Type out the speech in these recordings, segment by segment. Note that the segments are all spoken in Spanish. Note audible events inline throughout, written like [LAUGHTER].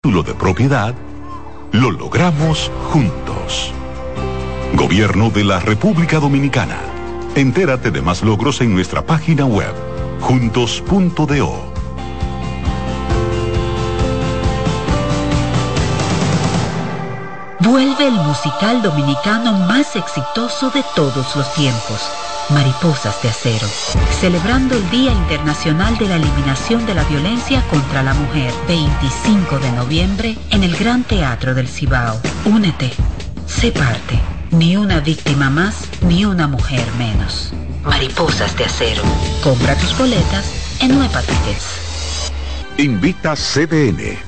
título de propiedad, lo logramos juntos. Gobierno de la República Dominicana. Entérate de más logros en nuestra página web, juntos.do. Vuelve el musical dominicano más exitoso de todos los tiempos Mariposas de Acero, celebrando el Día Internacional de la Eliminación de la Violencia contra la Mujer, 25 de noviembre, en el Gran Teatro del Cibao. Únete, sé parte. Ni una víctima más, ni una mujer menos. Mariposas de Acero. Compra tus boletas en Nueva Tickets. Invita CDN.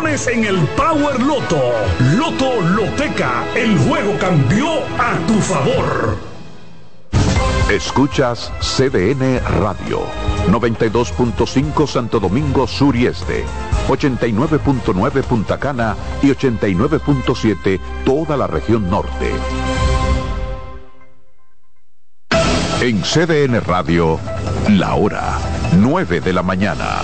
en el Power Loto. Loto Loteca, el juego cambió a tu favor. Escuchas CDN Radio, 92.5 Santo Domingo Sur y Este, 89.9 Punta Cana y 89.7 toda la región norte. En CDN Radio, la hora 9 de la mañana.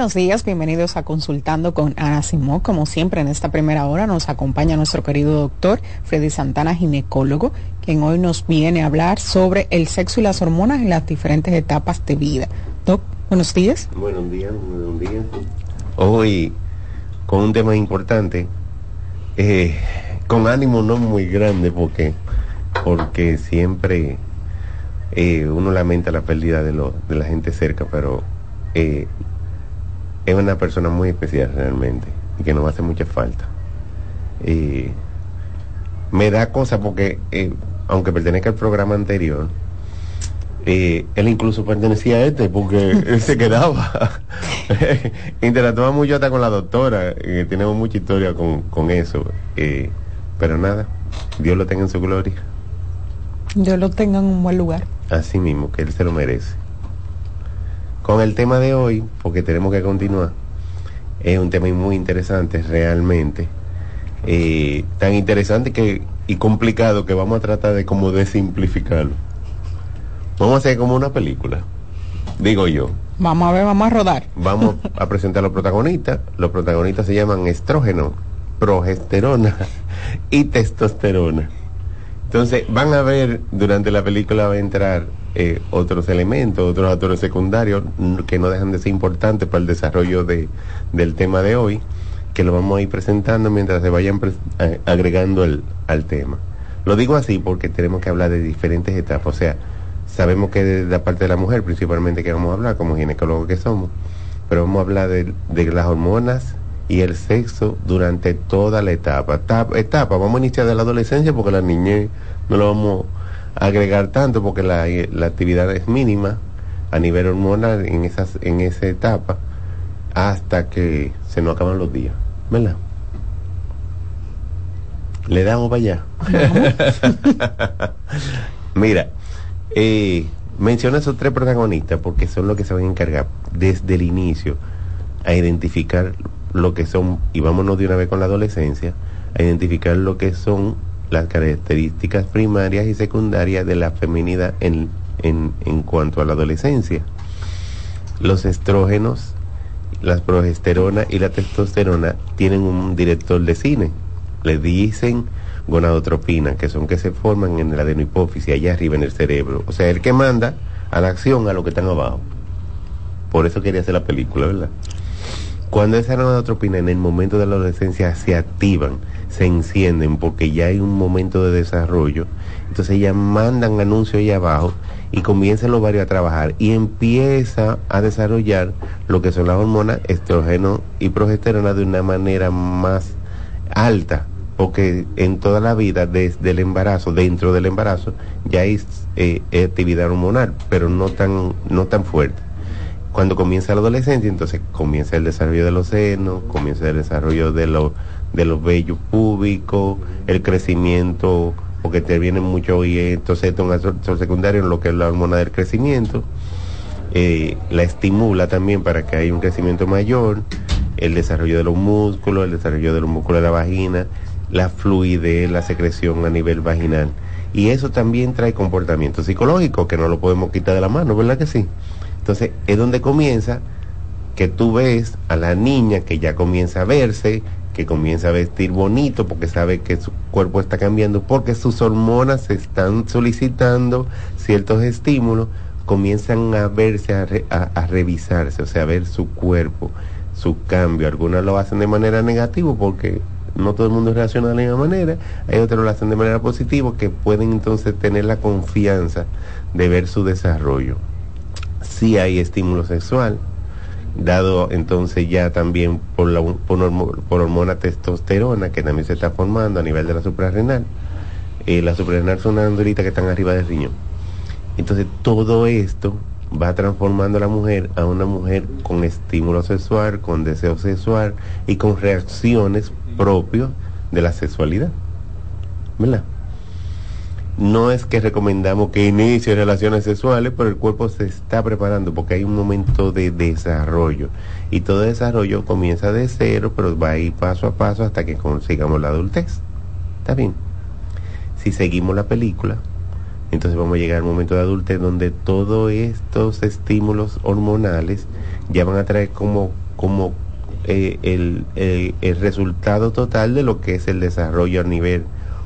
Buenos días, bienvenidos a Consultando con Ana Simó. Como siempre, en esta primera hora nos acompaña nuestro querido doctor Freddy Santana, ginecólogo, quien hoy nos viene a hablar sobre el sexo y las hormonas en las diferentes etapas de vida. Doc, buenos días. Buenos días, buenos días. Hoy, con un tema importante, eh, con ánimo no muy grande, porque, porque siempre eh, uno lamenta la pérdida de, lo, de la gente cerca, pero eh, es una persona muy especial realmente y que nos hace mucha falta. me da cosa porque, eh, aunque pertenezca al programa anterior, eh, él incluso pertenecía a este porque [LAUGHS] él se quedaba. [LAUGHS] Interactuaba mucho hasta con la doctora, y tenemos mucha historia con, con eso. Eh, pero nada, Dios lo tenga en su gloria. Dios lo tenga en un buen lugar. Así mismo, que él se lo merece con el tema de hoy, porque tenemos que continuar, es un tema muy interesante realmente. Eh, tan interesante que, y complicado que vamos a tratar de como de simplificarlo. Vamos a hacer como una película, digo yo. Vamos a ver, vamos a rodar. Vamos a presentar a los protagonistas. Los protagonistas se llaman estrógeno, progesterona y testosterona. Entonces van a ver, durante la película va a entrar eh, otros elementos, otros actores secundarios que no dejan de ser importantes para el desarrollo de, del tema de hoy, que lo vamos a ir presentando mientras se vayan eh, agregando el, al tema. Lo digo así porque tenemos que hablar de diferentes etapas, o sea, sabemos que de la parte de la mujer principalmente que vamos a hablar, como ginecólogos que somos, pero vamos a hablar de, de las hormonas y el sexo durante toda la etapa. etapa. Etapa, vamos a iniciar de la adolescencia porque la niñez no lo vamos agregar tanto porque la, la actividad es mínima a nivel hormonal en, esas, en esa etapa hasta que se nos acaban los días. ¿Verdad? Le damos para allá. [LAUGHS] Mira, eh, menciona esos tres protagonistas porque son los que se van a encargar desde el inicio a identificar lo que son, y vámonos de una vez con la adolescencia, a identificar lo que son las características primarias y secundarias de la feminidad en, en, en cuanto a la adolescencia. Los estrógenos, las progesterona y la testosterona tienen un director de cine. Le dicen gonadotropina, que son que se forman en la adenohipófisis, allá arriba en el cerebro. O sea, el que manda a la acción a lo que están abajo. Por eso quería hacer la película, ¿verdad? Cuando esa gonadotropina en el momento de la adolescencia se activan, se encienden porque ya hay un momento de desarrollo. Entonces ya mandan anuncio ahí abajo y comienzan los varios a trabajar y empieza a desarrollar lo que son las hormonas estrógeno y progesterona de una manera más alta porque en toda la vida desde el embarazo dentro del embarazo ya hay eh, actividad hormonal pero no tan no tan fuerte cuando comienza la adolescencia entonces comienza el desarrollo de los senos comienza el desarrollo de los de los vellos públicos, el crecimiento, porque te vienen mucho y entonces esto es un secundario en lo que es la hormona del crecimiento, eh, la estimula también para que haya un crecimiento mayor, el desarrollo de los músculos, el desarrollo de los músculos de la vagina, la fluidez, la secreción a nivel vaginal. Y eso también trae comportamiento psicológico, que no lo podemos quitar de la mano, ¿verdad que sí? Entonces es donde comienza que tú ves a la niña que ya comienza a verse, comienza a vestir bonito porque sabe que su cuerpo está cambiando, porque sus hormonas están solicitando ciertos estímulos, comienzan a verse, a, revisarse, o sea, a ver su cuerpo, su cambio. Algunas lo hacen de manera negativa porque no todo el mundo reacciona de la misma manera, hay otros lo hacen de manera positiva que pueden entonces tener la confianza de ver su desarrollo. Si hay estímulo sexual, dado entonces ya también por, la, por, hormona testosterona que también se está formando a nivel de la suprarrenal. Eh, la suprarrenal son unas anduritas que están arriba del riñón. Entonces todo esto va transformando a la mujer a una mujer con estímulo sexual, con deseo sexual y con reacciones propios de la sexualidad. ¿Verdad? No es que recomendamos que inicie relaciones sexuales, pero el cuerpo se está preparando porque hay un momento de desarrollo. Y todo desarrollo comienza de cero, pero va a ir paso a paso hasta que consigamos la adultez. ¿Está bien? Si seguimos la película, Entonces vamos a llegar al momento de adultez donde todos estos estímulos hormonales ya van a traer como, como eh, el, el, el, resultado total de lo que es el desarrollo a nivel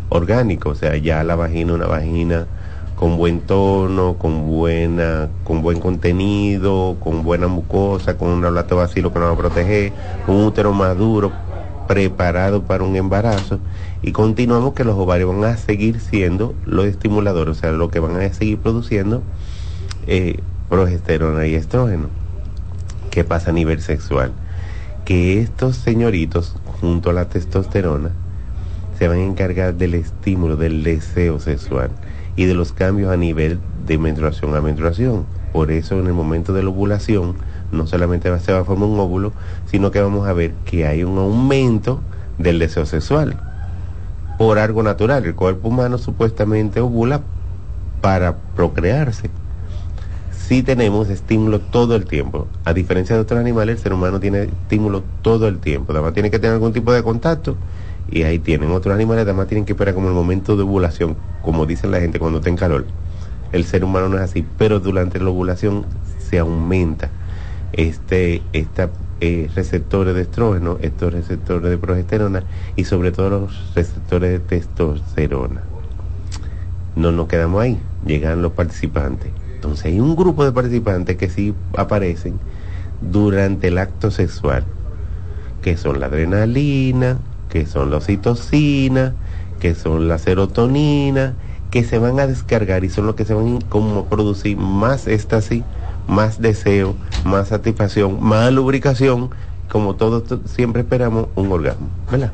orgánico. O sea, ya la vagina, una vagina con buen tono, con buena, con buen contenido, con buena mucosa, con un lactobacilo que nos va a proteger, un útero maduro, preparado para un embarazo y continuamos que los ovarios van a seguir siendo los estimuladores, o sea, lo que van a seguir produciendo eh, progesterona y estrógeno. ¿Qué pasa a nivel sexual? Que estos señoritos, junto a la testosterona, se van a encargar del estímulo, del deseo sexual y de los cambios a nivel de menstruación a menstruación. Por eso en el momento de la ovulación no solamente se va a formar un óvulo, sino que vamos a ver que hay un aumento del deseo sexual por algo natural. El cuerpo humano supuestamente ovula para procrearse. Si tenemos estímulo todo el tiempo. A diferencia de otros animales, el ser humano tiene estímulo todo el tiempo. Además tiene que tener algún tipo de contacto y ahí tienen. Otros animales además tienen que esperar como el momento de ovulación, como dicen la gente cuando está calor. El ser humano no es así, pero durante la ovulación se aumenta este, esta eh, receptores de estrógeno, estos receptores de progesterona y sobre todo los receptores de testosterona. No nos quedamos ahí, llegan los participantes. Entonces hay un grupo de participantes que sí aparecen durante el acto sexual, que son la adrenalina, que son la oxitocina, que son la serotonina, que se van a descargar y son los que se van a como producir más éxtasis más deseo, más satisfacción, más lubricación, como todos siempre esperamos un orgasmo, ¿verdad?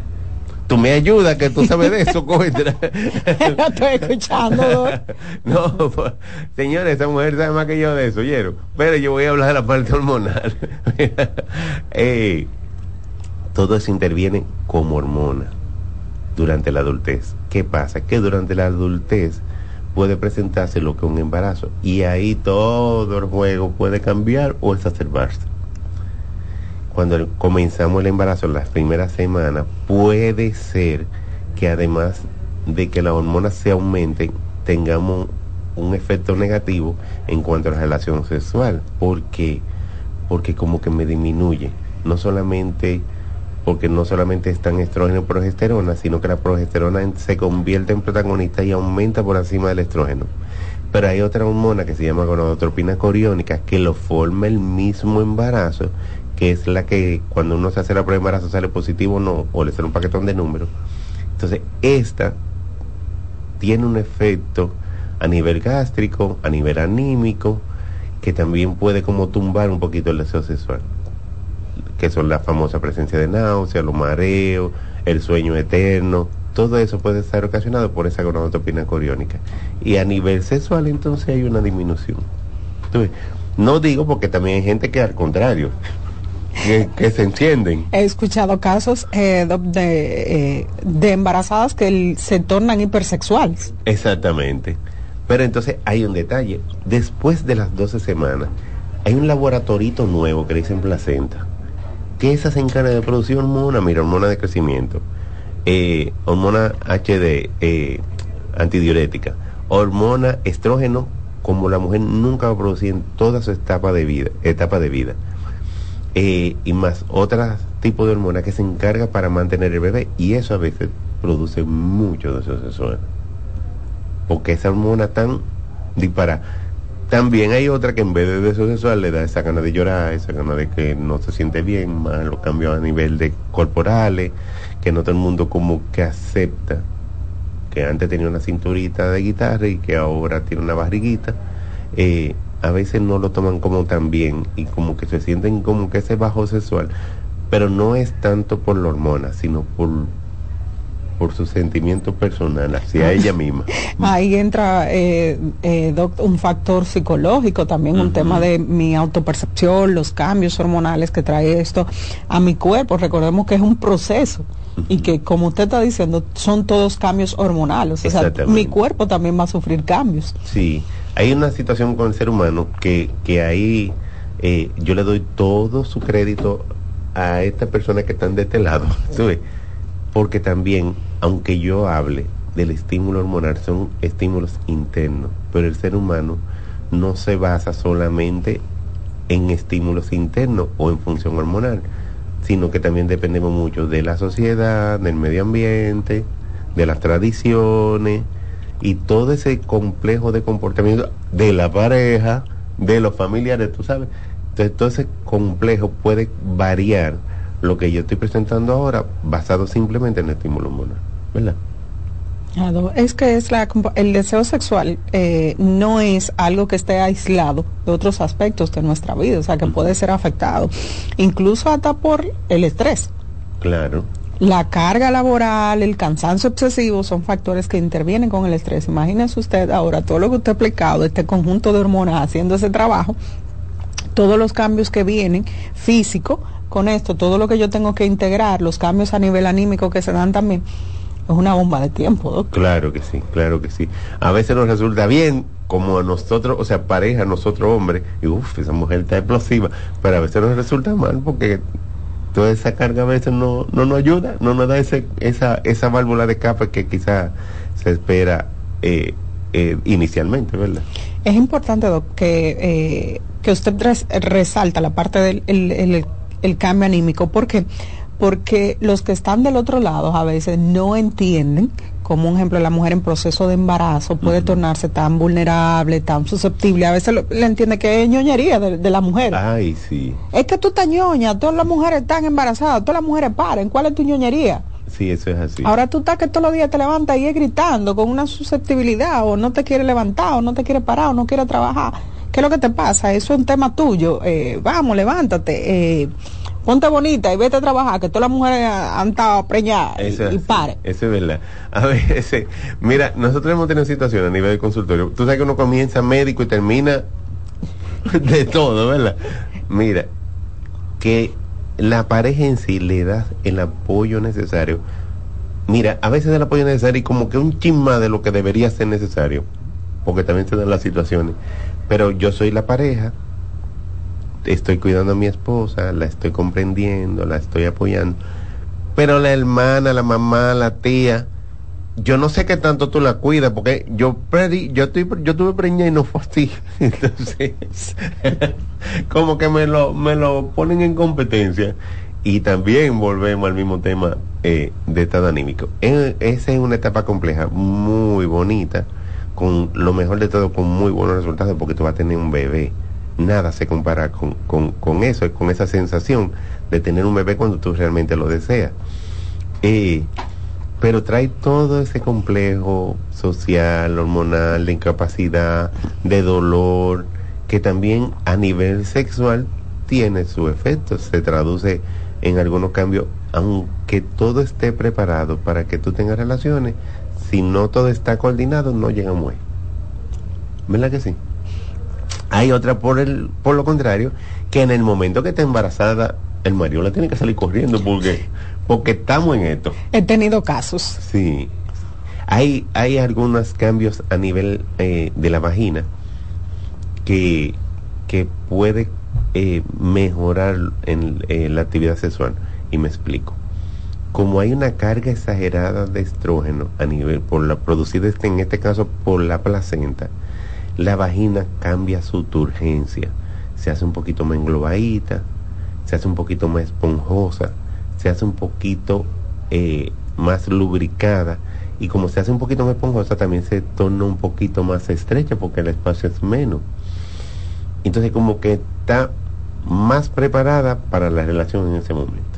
Tú me ayudas, que tú sabes de eso, [LAUGHS] Coentra. no [LAUGHS] estoy escuchando. [LAUGHS] no, pues, señores, esa mujer sabe más que yo de eso, ¿oyeron? Pero yo voy a hablar de la parte hormonal. eh, todo eso interviene como hormona durante la adultez. ¿Qué pasa? Que durante la adultez puede presentarse lo que un embarazo y ahí todo el juego puede cambiar o exacerbarse. Cuando comenzamos el embarazo en las primeras semanas, puede ser que además de que las hormonas se aumenten, tengamos un efecto negativo en cuanto a la relación sexual. ¿Por qué? Porque como que me disminuye. No solamente porque no solamente están estrógeno y progesterona, sino que la progesterona se convierte en protagonista y aumenta por encima del estrógeno. Pero hay otra hormona que se llama gonadotropina coriónica que lo forma el mismo embarazo, que es la que cuando uno se hace la prueba de embarazo sale positivo no, o le sale un paquetón de números. Entonces, esta tiene un efecto a nivel gástrico, a nivel anímico, que también puede como tumbar un poquito el deseo sexual que son la famosa presencia de náuseas, los mareos, el sueño eterno, todo eso puede estar ocasionado por esa gonadotropina coriónica. Y a nivel sexual entonces hay una disminución. Entonces, no digo porque también hay gente que al contrario, [LAUGHS] que, se encienden. He escuchado casos eh, de, eh, de embarazadas que se tornan hipersexuales. Exactamente. Pero entonces hay un detalle. Después de las 12 semanas, hay un laboratorito nuevo que le dicen placenta ¿Qué esa se encarga de producir hormona? Mira, hormona de crecimiento, eh, hormona HD, eh, antidiurética, hormona estrógeno, como la mujer nunca va a producir en toda su etapa de vida, etapa de vida. Eh, y más otros tipos de hormona que se encarga para mantener el bebé y eso a veces produce mucho de sexual. Porque esa hormona tan dispara también hay otra que en vez de deseo sexual le da esa gana de llorar, esa gana de que no se siente bien, más los cambios a nivel de corporales, que no todo el mundo como que acepta que antes tenía una cinturita de guitarra y que ahora tiene una barriguita, eh, a veces no lo toman como tan bien y como que se sienten como que ese bajo sexual, pero no es tanto por la hormona, sino por por su sentimiento personal hacia ella misma. [LAUGHS] Ahí entra eh, eh, un factor psicológico, también un tema de mi autopercepción, los cambios hormonales que trae esto a mi cuerpo. Recordemos que es un proceso y que como usted está diciendo son todos cambios hormonales. O sea, mi cuerpo también va a sufrir cambios. Sí, hay una situación con el ser humano que, que ahí eh, yo le doy todo su crédito a estas personas que están de este lado. [LAUGHS] porque también, aunque yo hable, del estímulo hormonal son estímulos internos, pero el ser humano no se basa solamente en estímulos internos o en función hormonal, sino que también dependemos mucho de la sociedad, del medio ambiente, de las tradiciones y todo ese complejo de comportamiento de la pareja, de los familiares, tú sabes. Entonces todo ese complejo puede variar lo que yo estoy presentando ahora basado simplemente en el estímulo hormonal, ¿verdad? Es que es la, el deseo sexual eh, no es algo que esté aislado de otros aspectos de nuestra vida, o sea, que puede ser afectado, incluso hasta por el estrés. Claro. La carga laboral, el cansancio excesivo son factores que intervienen con el estrés. Imagínese usted ahora todo lo que usted ha explicado, este conjunto de hormonas haciendo ese trabajo, todos los cambios que vienen físico con esto, todo lo que yo tengo que integrar, los cambios a nivel anímico que se dan también es una bomba de tiempo. Claro que sí, claro que sí. A veces nos resulta bien, como a nosotros, o sea, pareja, nosotros hombres, y uff, esa mujer está explosiva, pero a veces nos resulta mal porque toda esa carga a veces no, no nos ayuda, no nos da ese, esa, esa válvula de capa que quizá se espera eh, eh, inicialmente, ¿verdad? Es importante, que, eh, que usted resalta la parte del el, el cambio anímico, porque porque los que están del otro lado a veces no entienden como un ejemplo la mujer en proceso de embarazo puede tornarse tan vulnerable, tan susceptible, a veces le entiende que es ñoñería de, la mujer. Ay, sí. Es que tú estás ñoña, todas las mujeres están embarazadas, todas las mujeres paren, ¿cuál es tu ñoñería? Sí, eso es así. Ahora tú estás que todos los días te levantas y es gritando con una susceptibilidad o no te quiere levantar o no te quiere parar o no quiere trabajar. ¿Qué es lo que te pasa? Eso es un tema tuyo. Eh, vamos, levántate. Eh, ponte bonita y vete a trabajar, que todas las mujeres han estado preñadas y, pare. Eso es verdad. A veces, mira, nosotros hemos tenido situaciones a nivel de consultorio. Tú sabes que uno comienza médico y termina [LAUGHS] de todo, ¿verdad? Mira, que la pareja en sí le da el apoyo necesario. Mira, a veces el apoyo necesario y como que un chisma de lo que debería ser necesario, porque también se dan las situaciones. Pero yo soy la pareja, estoy cuidando a mi esposa, la estoy comprendiendo, la estoy apoyando. Pero la hermana, la mamá, la tía, yo no sé qué tanto tú la cuidas, porque yo perdí, yo estoy, yo tuve preñada y no fue así. [LAUGHS] Entonces, [LAUGHS] como que me lo, me lo ponen en competencia. Y también volvemos al mismo tema eh, de estado anímico. Esa es una etapa compleja, muy bonita, con lo mejor de todo, con muy buenos resultados, porque tú vas a tener un bebé nada se compara con, con, eso, con esa sensación de tener un bebé cuando tú realmente lo deseas. Eh, pero trae todo ese complejo social, hormonal, de incapacidad, de dolor, que también a nivel sexual tiene su efecto, se traduce en algunos cambios, aunque todo esté preparado para que tú tengas relaciones, si no todo está coordinado, no llega muy. ¿Verdad que sí? Hay otra por el, por lo contrario, que en el momento que está embarazada, el marido la tiene que salir corriendo porque, porque estamos en esto. He tenido casos. Sí. Hay, hay algunos cambios a nivel eh, de la vagina que, que puede eh, mejorar en, la actividad sexual. Y me explico. Como hay una carga exagerada de estrógeno a nivel, por la producida este, en este caso por la placenta, la vagina cambia su turgencia, se hace un poquito más englobadita, se hace un poquito más esponjosa, se hace un poquito eh, más lubricada. Y como se hace un poquito más esponjosa también se torna un poquito más estrecha porque el espacio es menos. Entonces como que está más preparada para la relación en ese momento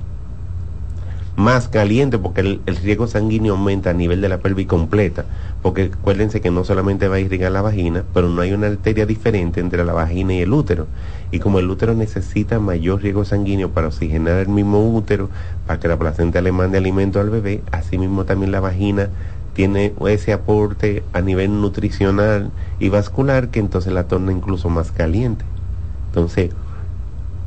más caliente porque el, riego sanguíneo aumenta a nivel de la pelvis completa, porque acuérdense que no solamente va a irrigar la vagina, pero no hay una arteria diferente entre la vagina y el útero. Y como el útero necesita mayor riego sanguíneo para oxigenar el mismo útero, para que la placenta le mande alimento al bebé, asimismo también la vagina tiene ese aporte a nivel nutricional y vascular que entonces la torna incluso más caliente. Entonces,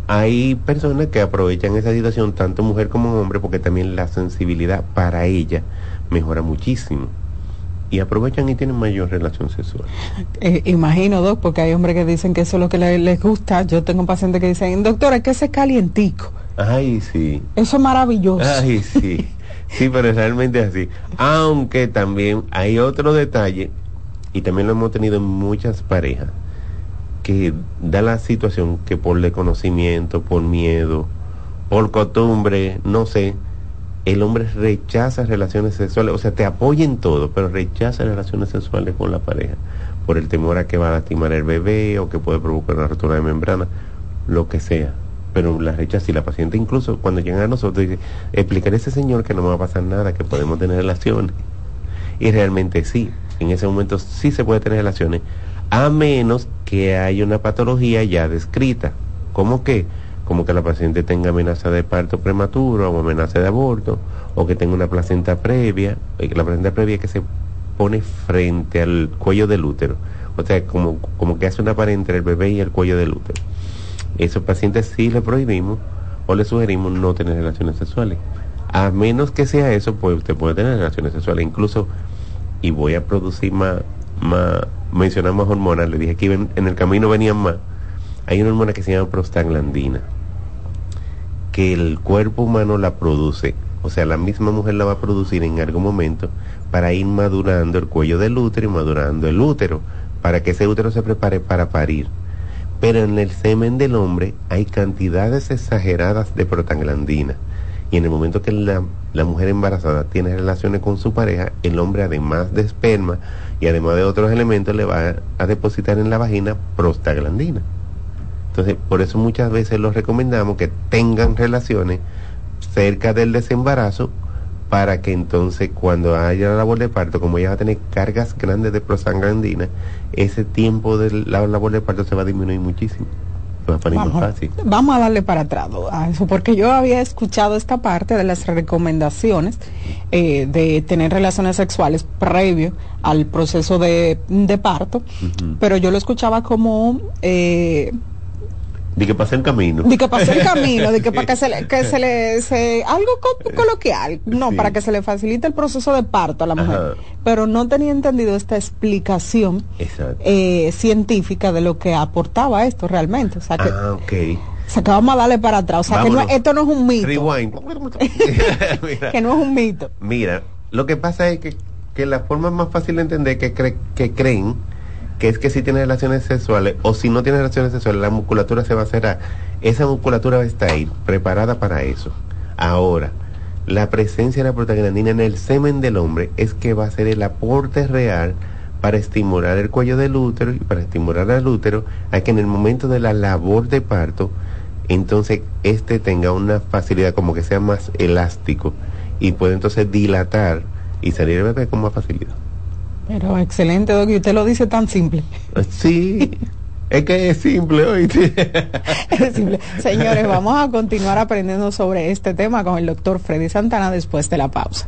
hay personas que aprovechan esa situación, tanto mujer como hombre, porque también la sensibilidad para ella mejora muchísimo. Y aprovechan y tienen mayor relación sexual. Eh, imagino, Doc, porque hay hombres que dicen que eso es lo que les, gusta. Yo tengo pacientes que dicen, doctor, es que ese calientico. Ay, sí. Eso es maravilloso. Ay, sí. [LAUGHS] sí, pero realmente es así. Aunque también hay otro detalle, y también lo hemos tenido en muchas parejas, que da la situación que por desconocimiento, por miedo, por costumbre, no sé, el hombre rechaza relaciones sexuales, o sea, te apoya en todo, pero rechaza relaciones sexuales con la pareja por el temor a que va a lastimar el bebé o que puede provocar una rotura de membrana, lo que sea. Pero la rechaza y la paciente incluso cuando llegan a nosotros dice, explicar a ese señor que no me va a pasar nada, que podemos tener relaciones. Y realmente sí, en ese momento sí se puede tener relaciones, a menos que haya una patología ya descrita. ¿Cómo que? Como que la paciente tenga amenaza de parto prematuro o amenaza de aborto, o que tenga una placenta previa, que la placenta previa que se pone frente al cuello del útero. O sea, como, como que hace una pared entre el bebé y el cuello del útero. Esos pacientes sí le prohibimos o le sugerimos no tener relaciones sexuales. A menos que sea eso, pues usted puede tener relaciones sexuales. Incluso, y voy a producir más, más mencionar más hormonas, le dije que en, el camino venían más. Hay una hormona que se llama prostaglandina, que el cuerpo humano la produce, o sea, la misma mujer la va a producir en algún momento para ir madurando el cuello del útero y madurando el útero, para que ese útero se prepare para parir. Pero en el semen del hombre hay cantidades exageradas de prostaglandina. Y en el momento que la, la, mujer embarazada tiene relaciones con su pareja, el hombre además de esperma y además de otros elementos le va a, depositar en la vagina prostaglandina. Entonces, por eso muchas veces los recomendamos que tengan relaciones cerca del desembarazo para que entonces cuando haya la labor de parto, como ella va a tener cargas grandes de prostaglandina, ese tiempo de la labor de parto se va a disminuir muchísimo. Vamos, más fácil. vamos a darle para atrás a eso, porque yo había escuchado esta parte de las recomendaciones eh, de tener relaciones sexuales previo al proceso de, de parto, pero yo lo escuchaba como... Eh, De que pase el camino. de que pasó el camino, de que para que se le, que se le [LAUGHS] se, algo co- coloquial, no, Sí. para que se le facilite el proceso de parto a la mujer. Ajá. Pero no tenía entendido esta explicación eh, científica de lo que aportaba esto realmente. O sea que, Ah, ok. o sea que vamos a darle para atrás. O sea que no- esto no es un mito. Rewind. [LAUGHS] Mira. Que no es un mito. Mira, lo que pasa es que, que la forma más fácil de entender que, cre- que creen que es que si tiene relaciones sexuales o si no tiene relaciones sexuales, la musculatura se va a cerrar. Esa musculatura va a estar ahí, preparada para eso. Ahora, la presencia de la prostaglandina en el semen del hombre es que va a ser el aporte real para estimular el cuello del útero y para estimular al útero a que en el momento de la labor de parto, entonces este tenga una facilidad como que sea más elástico y puede entonces dilatar y salir el bebé con más facilidad. Pero excelente, Doc, y usted lo dice tan simple. Sí, es que es simple, oíste. [LAUGHS] Es simple. Señores, vamos a continuar aprendiendo sobre este tema con el doctor Freddy Santana después de la pausa.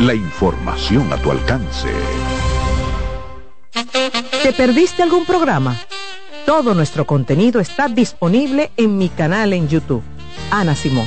La información a tu alcance. ¿Te perdiste algún programa? Todo nuestro contenido está disponible en mi canal en YouTube. Ana Simón.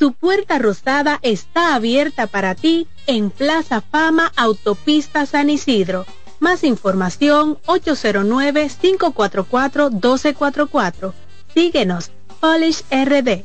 su puerta rosada está abierta para ti en Plaza Fama Autopista San Isidro. Más información 809-544-1244. Síguenos, Polish RD.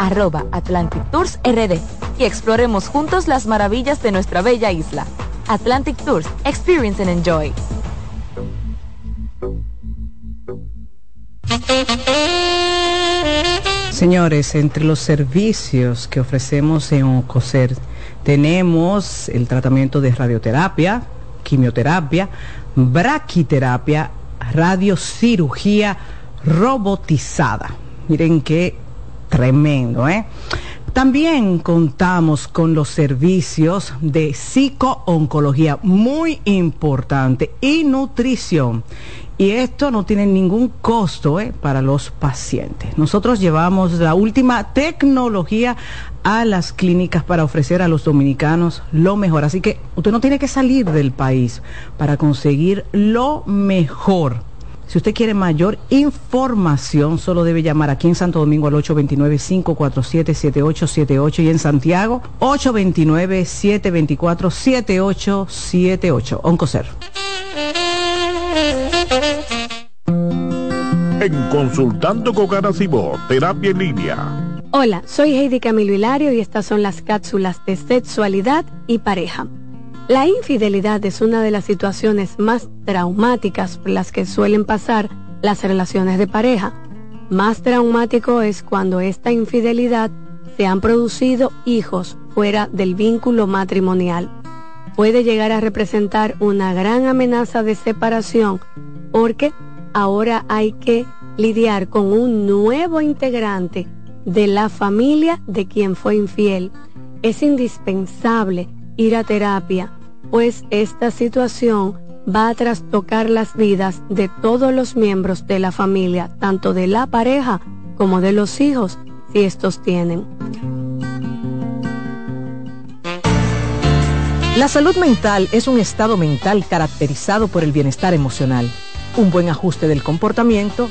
arroba Atlantic Tours RD y exploremos juntos las maravillas de nuestra bella isla. Atlantic Tours, Experience and Enjoy. Señores, entre los servicios que ofrecemos en OCOSER tenemos el tratamiento de radioterapia, quimioterapia, braquiterapia, radiocirugía robotizada. Miren qué tremendo, ¿eh? También contamos con los servicios de psicooncología, muy importante, y nutrición. Y esto no tiene ningún costo ¿eh? para los pacientes. Nosotros llevamos la última tecnología a las clínicas para ofrecer a los dominicanos lo mejor. Así que usted no tiene que salir del país para conseguir lo mejor. Si usted quiere mayor información, solo debe llamar aquí en Santo Domingo al 829-547-7878 y en Santiago 829-724-7878. Oncocer. En Consultando con Garacimo, Terapia en Línea. Hola, soy Heidi Camilo Hilario y estas son las cápsulas de sexualidad y pareja. La infidelidad es una de las situaciones más traumáticas por las que suelen pasar las relaciones de pareja. Más traumático es cuando esta infidelidad se han producido hijos fuera del vínculo matrimonial. Puede llegar a representar una gran amenaza de separación porque ahora hay que lidiar con un nuevo integrante de la familia de quien fue infiel. Es indispensable ir a terapia pues esta situación va a trastocar las vidas de todos los miembros de la familia, tanto de la pareja como de los hijos, si estos tienen. La salud mental es un estado mental caracterizado por el bienestar emocional, un buen ajuste del comportamiento,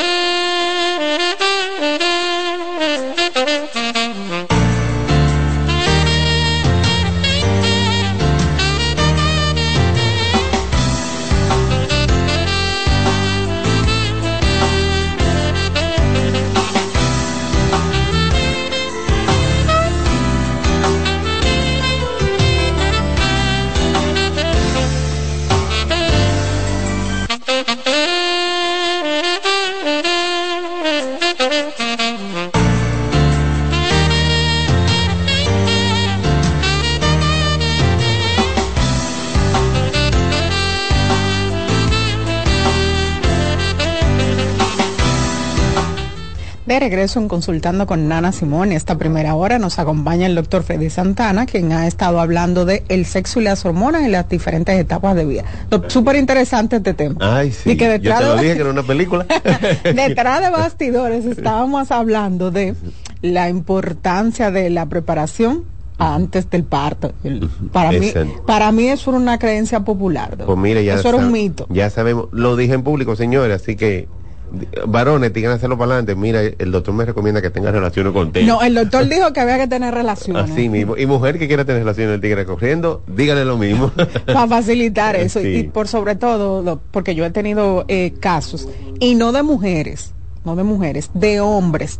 En Consultando con Nana Simón, esta primera hora nos acompaña el doctor Freddy Santana, quien ha estado hablando de el sexo y las hormonas en las diferentes etapas de vida. Súper interesante este tema. Ay, sí. Y que Yo detrás te lo de- dije que [LAUGHS] era una película. [LAUGHS] Detrás de bastidores estábamos hablando de la importancia de la preparación antes del parto. Para mí, para mí eso era una creencia popular. Pues ya eso era un mito. Ya sabemos, lo dije en público, señores, así que varones, tienen que hacerlo para adelante. Mira, el doctor me recomienda que tenga relaciones con tigre. No, el doctor dijo que había que tener relaciones Así mismo. Y mujer que quiera tener relaciones el tigre corriendo, dígale lo mismo. [LAUGHS] para facilitar eso Sí. y por sobre todo lo- porque yo he tenido eh, casos y no de mujeres, no de mujeres, de hombres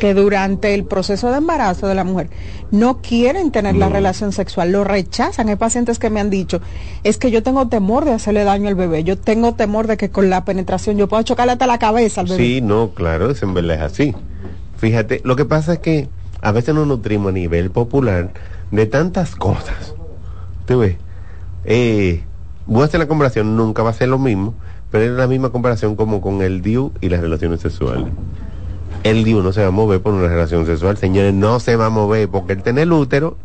que durante el proceso de embarazo de la mujer no quieren tener la relación sexual, lo rechazan. Hay pacientes que me han dicho, es que yo tengo temor de hacerle daño al bebé, yo tengo temor de que con la penetración yo pueda chocarle hasta la cabeza al bebé. Sí, no, claro, eso en verdad es así. Fíjate, lo que pasa es que a veces nos nutrimos a nivel popular de tantas cosas. ¿Tú ves? Eh, voy a hacer la comparación, nunca va a ser lo mismo, pero es la misma comparación como con el DIU y las relaciones sexuales. El DIU no se va a mover por una relación sexual, señores, no se va a mover porque él tiene el útero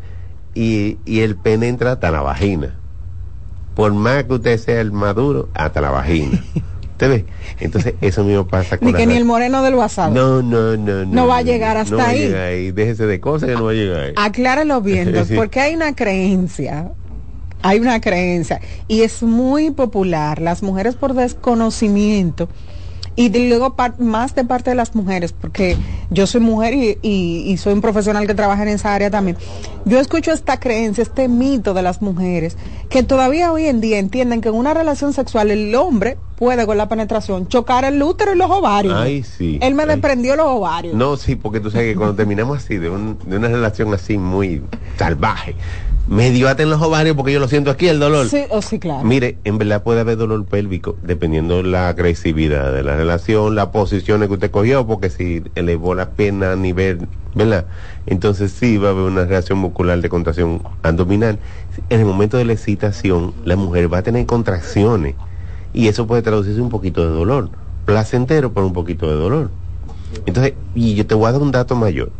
y, y el pene entra hasta la vagina. Por más que usted sea el maduro, hasta la vagina. [LAUGHS] ¿Usted ve? Entonces, eso mismo pasa con Ni la que ni el moreno del WhatsApp. no, no, no, no. No va a llegar hasta no va a ahí. llegar ahí. Déjese de cosas que no va a llegar ahí. Acláralo bien, Sí. [LAUGHS] porque hay una creencia, hay una creencia, y es muy popular, las mujeres por desconocimiento, y luego más de parte de las mujeres, porque yo soy mujer y, y- y soy un profesional que trabaja en esa área también. Yo escucho esta creencia, este mito de las mujeres, que todavía hoy en día entienden que en una relación sexual el hombre puede con la penetración chocar el útero y los ovarios. Ay, sí. Él me Ay. desprendió los ovarios. No, sí, porque tú sabes que cuando terminamos así, de, un- de una relación así muy salvaje, me dio en los ovarios porque yo lo siento aquí, el dolor. Sí, oh, sí, claro. Mire, en verdad puede haber dolor pélvico dependiendo la agresividad de la relación, las posiciones que usted cogió, porque si elevó la pierna a nivel, ¿verdad? Entonces sí va a haber una reacción muscular de contracción abdominal. En el momento de la excitación, la mujer va a tener contracciones y eso puede traducirse un poquito de dolor, placentero por un poquito de dolor. Entonces, y yo te voy a dar un dato mayor.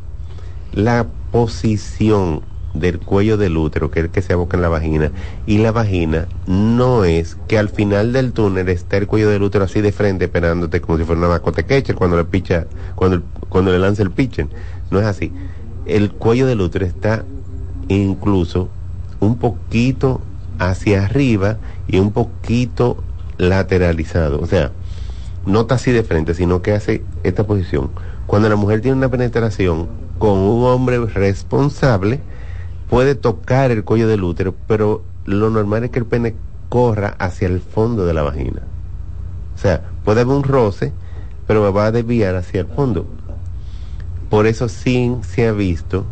La posición del cuello del útero, que es el que se aboca en la vagina, y la vagina no es que al final del túnel está el cuello del útero así de frente esperándote como si fuera una mascota catcher cuando le picha, cuando, cuando le lanza el pitcher. No es así. El cuello del útero está incluso un poquito hacia arriba y un poquito lateralizado. O sea, no está así de frente, sino que hace esta posición. Cuando la mujer tiene una penetración con un hombre responsable, puede tocar el cuello del útero, pero lo normal es que el pene corra hacia el fondo de la vagina. O sea, puede haber un roce, pero va a desviar hacia el fondo. Por eso sí se ha visto,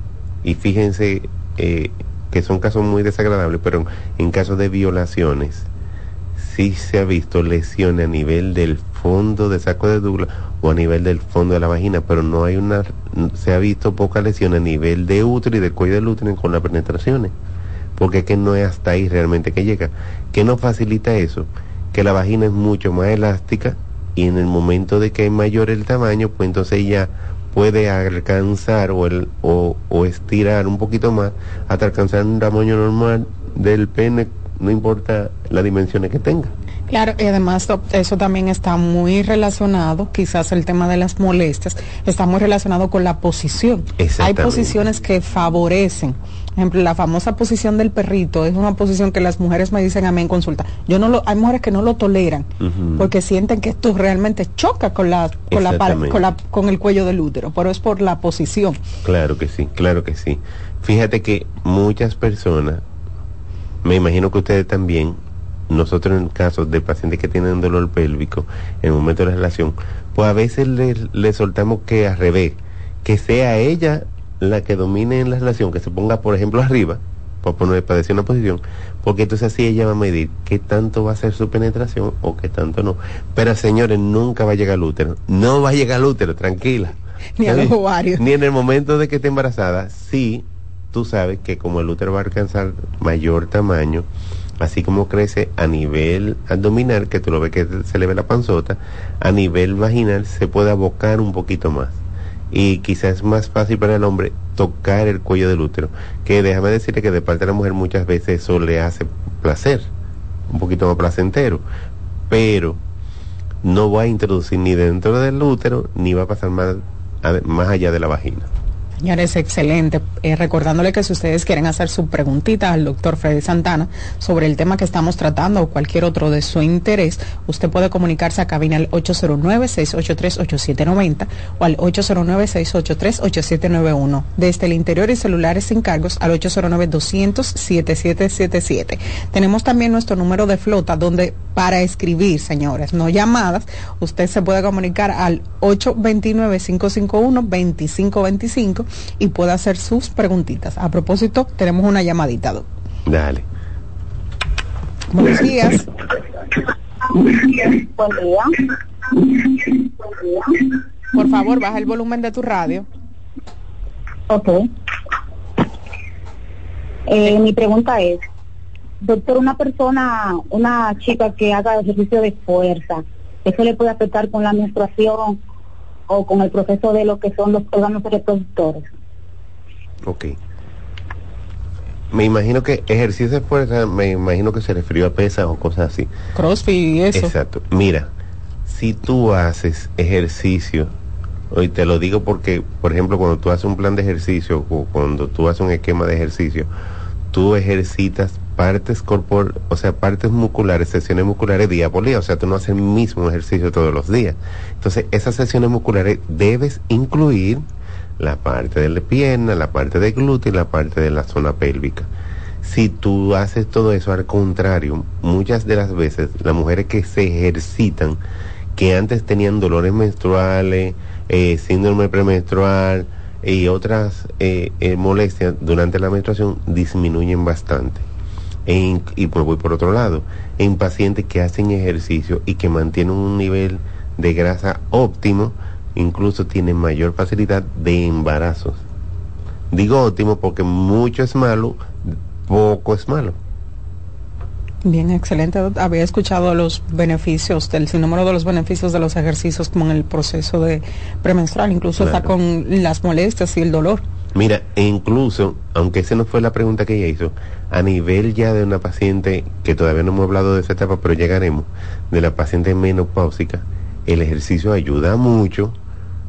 y fíjense eh, que son casos muy desagradables, pero en casos de violaciones, sí se ha visto lesiones a nivel del fondo de saco de Douglas o a nivel del fondo de la vagina, pero no hay una, se ha visto poca lesión a nivel de útero y del cuello del útero con las penetraciones, porque es que no es hasta ahí realmente que llega. ¿Qué nos facilita eso? Que la vagina es mucho más elástica y en el momento de que es mayor el tamaño, pues entonces ella puede alcanzar o, el, o, o estirar un poquito más hasta alcanzar un tamaño normal del pene, no importa las dimensiones que tenga. Claro, y además eso también está muy relacionado, quizás el tema de las molestias, está muy relacionado con la posición. Hay posiciones que favorecen. Por ejemplo, la famosa posición del perrito es una posición que las mujeres me dicen a mí en consulta. Yo no lo, hay mujeres que no lo toleran porque sienten que esto realmente choca con la, con la, con la, con el cuello del útero, pero es por la posición. Claro que sí, claro que sí. Fíjate que muchas personas, me imagino que ustedes también, nosotros en casos de pacientes que tienen dolor pélvico en el momento de la relación, pues a veces le, le soltamos que al revés, que sea ella la que domine en la relación, que se ponga por ejemplo arriba, para poner, para decir una posición, porque entonces así ella va a medir qué tanto va a ser su penetración o qué tanto no. Pero señores, nunca va a llegar al útero, no va a llegar al útero, tranquila. [LAUGHS] Ni a los ovarios. Ni en el momento de que esté embarazada, sí, tú sabes que como el útero va a alcanzar mayor tamaño, así como crece a nivel abdominal, que tú lo ves que se le ve la panzota, a nivel vaginal se puede abocar un poquito más. y quizás es más fácil para el hombre tocar el cuello del útero, que déjame decirle que de parte de la mujer muchas veces eso le hace placer, un poquito más placentero, pero no va a introducir ni dentro del útero ni va a pasar más, más allá de la vagina. Señores, excelente. Eh, recordándole que si ustedes quieren hacer su preguntita al doctor Freddy Santana sobre el tema que estamos tratando o cualquier otro de su interés, usted puede comunicarse a cabina al 809-683-8790 o al 809-683-8791. Desde el interior y celulares sin cargos al 809-200-7777. Tenemos también nuestro número de flota donde para escribir, señores, no llamadas, usted se puede comunicar al 829-551-2525 y puede hacer sus preguntitas. A propósito, tenemos una llamadita. Dale. Buenos días. Buen día. Por favor, baja el volumen de tu radio. Ok. Eh, mi pregunta es, doctor, una persona, una chica que haga ejercicio de fuerza, ¿eso le puede afectar con la menstruación o con el proceso de lo que son los órganos reproductores. Ok. Me imagino que ejercicio de fuerza, me imagino que se refirió a pesas o cosas así. Crossfit y eso. Exacto. Mira, si tú haces ejercicio, hoy te lo digo porque, por ejemplo, cuando tú haces un plan de ejercicio o cuando tú haces un esquema de ejercicio, tú ejercitas partes corpor, o sea, partes musculares, sesiones musculares día por día, o sea, tú no haces el mismo ejercicio todos los días. Entonces, esas sesiones musculares debes incluir la parte de la pierna, la parte de glúteo y la parte de la zona pélvica. Si tú haces todo eso al contrario, muchas de las veces las mujeres que se ejercitan, que antes tenían dolores menstruales, eh, síndrome premenstrual y otras eh, eh, molestias durante la menstruación, disminuyen bastante y pues voy por otro lado, en pacientes que hacen ejercicio y que mantienen un nivel de grasa óptimo, incluso tienen mayor facilidad de embarazos. Digo óptimo porque mucho es malo, poco es malo. Bien, excelente. Había escuchado los beneficios, del sinnúmero de los beneficios de los ejercicios como en el proceso de premenstrual, incluso está con las molestias y el dolor. Mira, e incluso, aunque esa no fue la pregunta que ella hizo, a nivel ya de una paciente, que todavía no hemos hablado de esa etapa, pero llegaremos, de la paciente menopáusica, el ejercicio ayuda mucho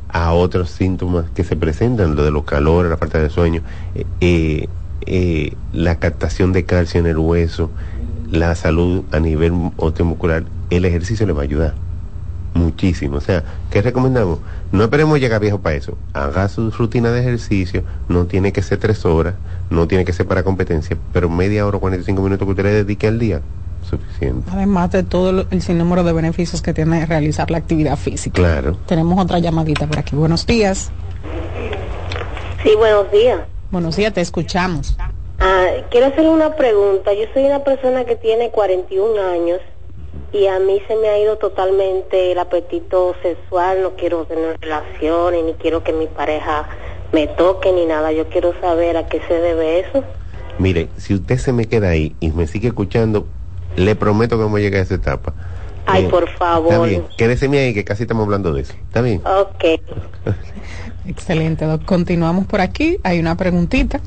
a otros síntomas que se presentan, lo de los calores, la falta de sueño, eh, eh, eh, la captación de calcio en el hueso, la salud a nivel osteomuscular, el ejercicio le va a ayudar muchísimo. O sea, ¿qué recomendamos? No esperemos llegar viejo para eso. Haga su rutina de ejercicio, no tiene que ser tres horas, no tiene que ser para competencia, pero media hora o 45 minutos que usted le dedique al día, suficiente. Además de todo el sinnúmero de beneficios que tiene realizar la actividad física. Claro. Tenemos otra llamadita por aquí. Buenos días. Sí, buenos días. Buenos días, te escuchamos. Ah, quiero hacer una pregunta. Yo soy una persona que tiene 41 años y a mí se me ha ido totalmente el apetito sexual, no quiero tener relaciones, ni quiero que mi pareja me toque ni nada, yo quiero saber a qué se debe eso. Mire, si usted se me queda ahí y me sigue escuchando, le prometo que vamos a llegar a esa etapa. Ay, por favor. Está bien, quédese ahí que casi estamos hablando de eso. ¿Está bien? Ok. [LAUGHS] Excelente, Continuamos por aquí. Hay una preguntita.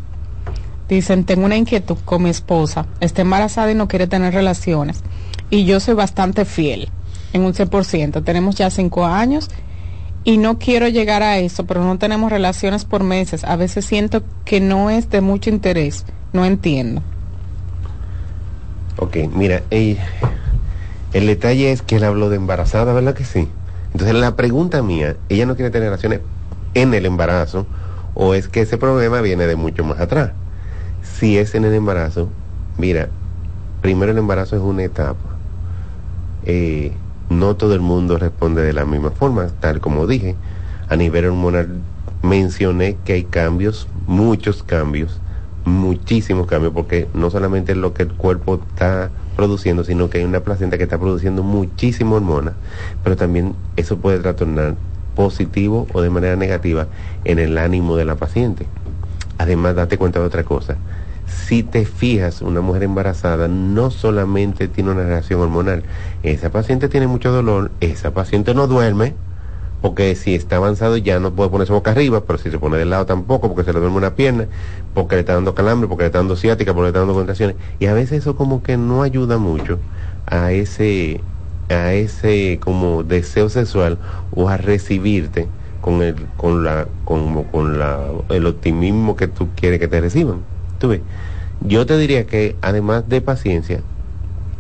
Dicen, tengo una inquietud con mi esposa. Está embarazada y no quiere tener relaciones y yo soy bastante fiel en un 100%. Tenemos ya cinco años y no quiero llegar a eso, pero no tenemos relaciones por meses. A veces siento que no es de mucho interés. No entiendo. Ok, mira, el detalle es que él habló de embarazada, ¿verdad que sí? Entonces la pregunta mía, ella no quiere tener relaciones en el embarazo o es que ese problema viene de mucho más atrás. Si es en el embarazo, mira, primero el embarazo es una etapa eh, no todo el mundo responde de la misma forma, tal como dije. A nivel hormonal mencioné que hay cambios, muchos cambios, muchísimos cambios, porque no solamente es lo que el cuerpo está produciendo, sino que hay una placenta que está produciendo muchísima hormona, pero también eso puede trastornar positivo o de manera negativa en el ánimo de la paciente. Además, date cuenta de otra cosa si te fijas, una mujer embarazada no solamente tiene una reacción hormonal, esa paciente tiene mucho dolor, esa paciente no duerme, porque si está avanzado ya no puede ponerse boca arriba, pero si se pone de lado tampoco, porque se le duerme una pierna, porque le está dando calambre, porque le está dando ciática, porque le está dando contracciones. Y a veces eso como que no ayuda mucho a ese, a ese como deseo sexual o a recibirte con el, con la, con, con la, el optimismo que tú quieres que te reciban. ¿Tú ves? Yo te diría que además de paciencia,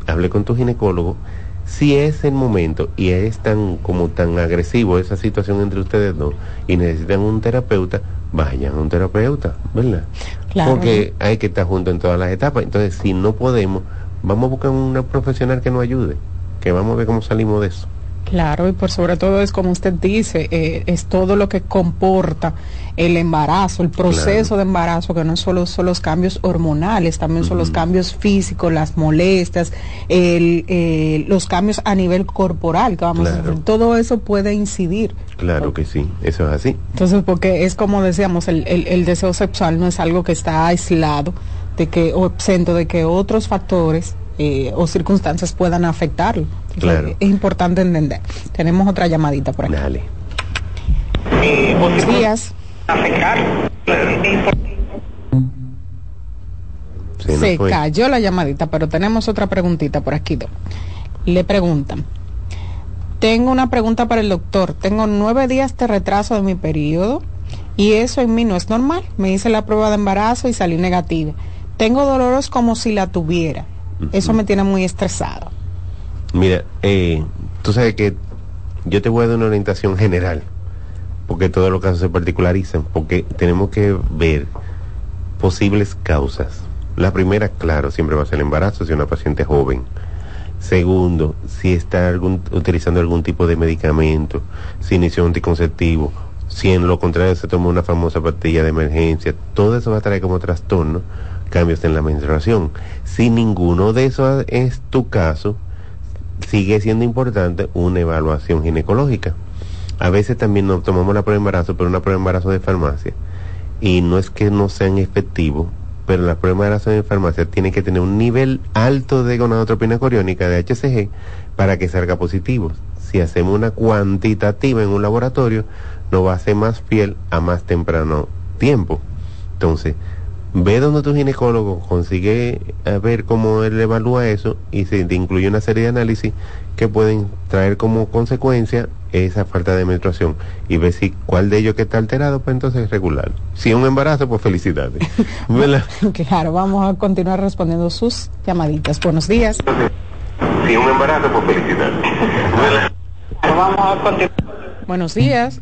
hable con tu ginecólogo si es el momento y es tan como tan agresivo esa situación entre ustedes dos y necesitan un terapeuta, vayan a un terapeuta, ¿verdad? Porque hay que estar juntos en todas las etapas. Entonces, si no podemos, vamos a buscar una profesional que nos ayude, que vamos a ver cómo salimos de eso. Claro, y por sobre todo es como usted dice, eh, es todo lo que comporta el embarazo, el proceso de embarazo, que no solo son los cambios hormonales, también son los cambios físicos, las molestias, el, eh, los cambios a nivel corporal, que vamos a todo eso puede incidir. Claro que sí, eso es así. Entonces, porque es como decíamos, el, el, el deseo sexual no es algo que está aislado de que, o exento de que otros factores eh, o circunstancias puedan afectarlo. Claro. Es importante entender. Tenemos otra llamadita por aquí. Dale. buenos días. Se, cayó la llamadita, pero tenemos otra preguntita por aquí. Le preguntan. Tengo una pregunta para el doctor. Tengo nueve días de retraso de mi periodo y eso en mí no es normal. Me hice la prueba de embarazo y salí negativa. Tengo dolores como si la tuviera. Eso me tiene muy estresado. Mira, eh, tú sabes que yo te voy a dar una orientación general, porque todos los casos se particularizan, porque tenemos que ver posibles causas. La primera, claro, siempre va a ser el embarazo si una paciente joven. Segundo, si está utilizando algún tipo de medicamento, si inició un anticonceptivo, si en lo contrario se toma una famosa pastilla de emergencia, todo eso va a traer como trastorno cambios en la menstruación. Si ninguno de esos es tu caso, sigue siendo importante una evaluación ginecológica. A veces también nos tomamos la prueba de embarazo, pero una prueba de embarazo de farmacia. Y no es que no sean efectivos, pero la prueba de embarazo de farmacia tiene que tener un nivel alto de gonadotropina coriónica de HCG para que salga positivo. Si hacemos una cuantitativa en un laboratorio, nos va a ser más fiel a más temprano tiempo. Entonces, ve donde tu ginecólogo consigue a ver cómo él evalúa eso y se te incluye una serie de análisis que pueden traer como consecuencia esa falta de menstruación y ve si cuál de ellos que está alterado, pues entonces regular. Si es un embarazo, pues felicidades. [LAUGHS] [LAUGHS] claro, vamos a continuar respondiendo sus llamaditas. Buenos días. Si es un embarazo, pues felicidades. vamos a continuar. Buenos días.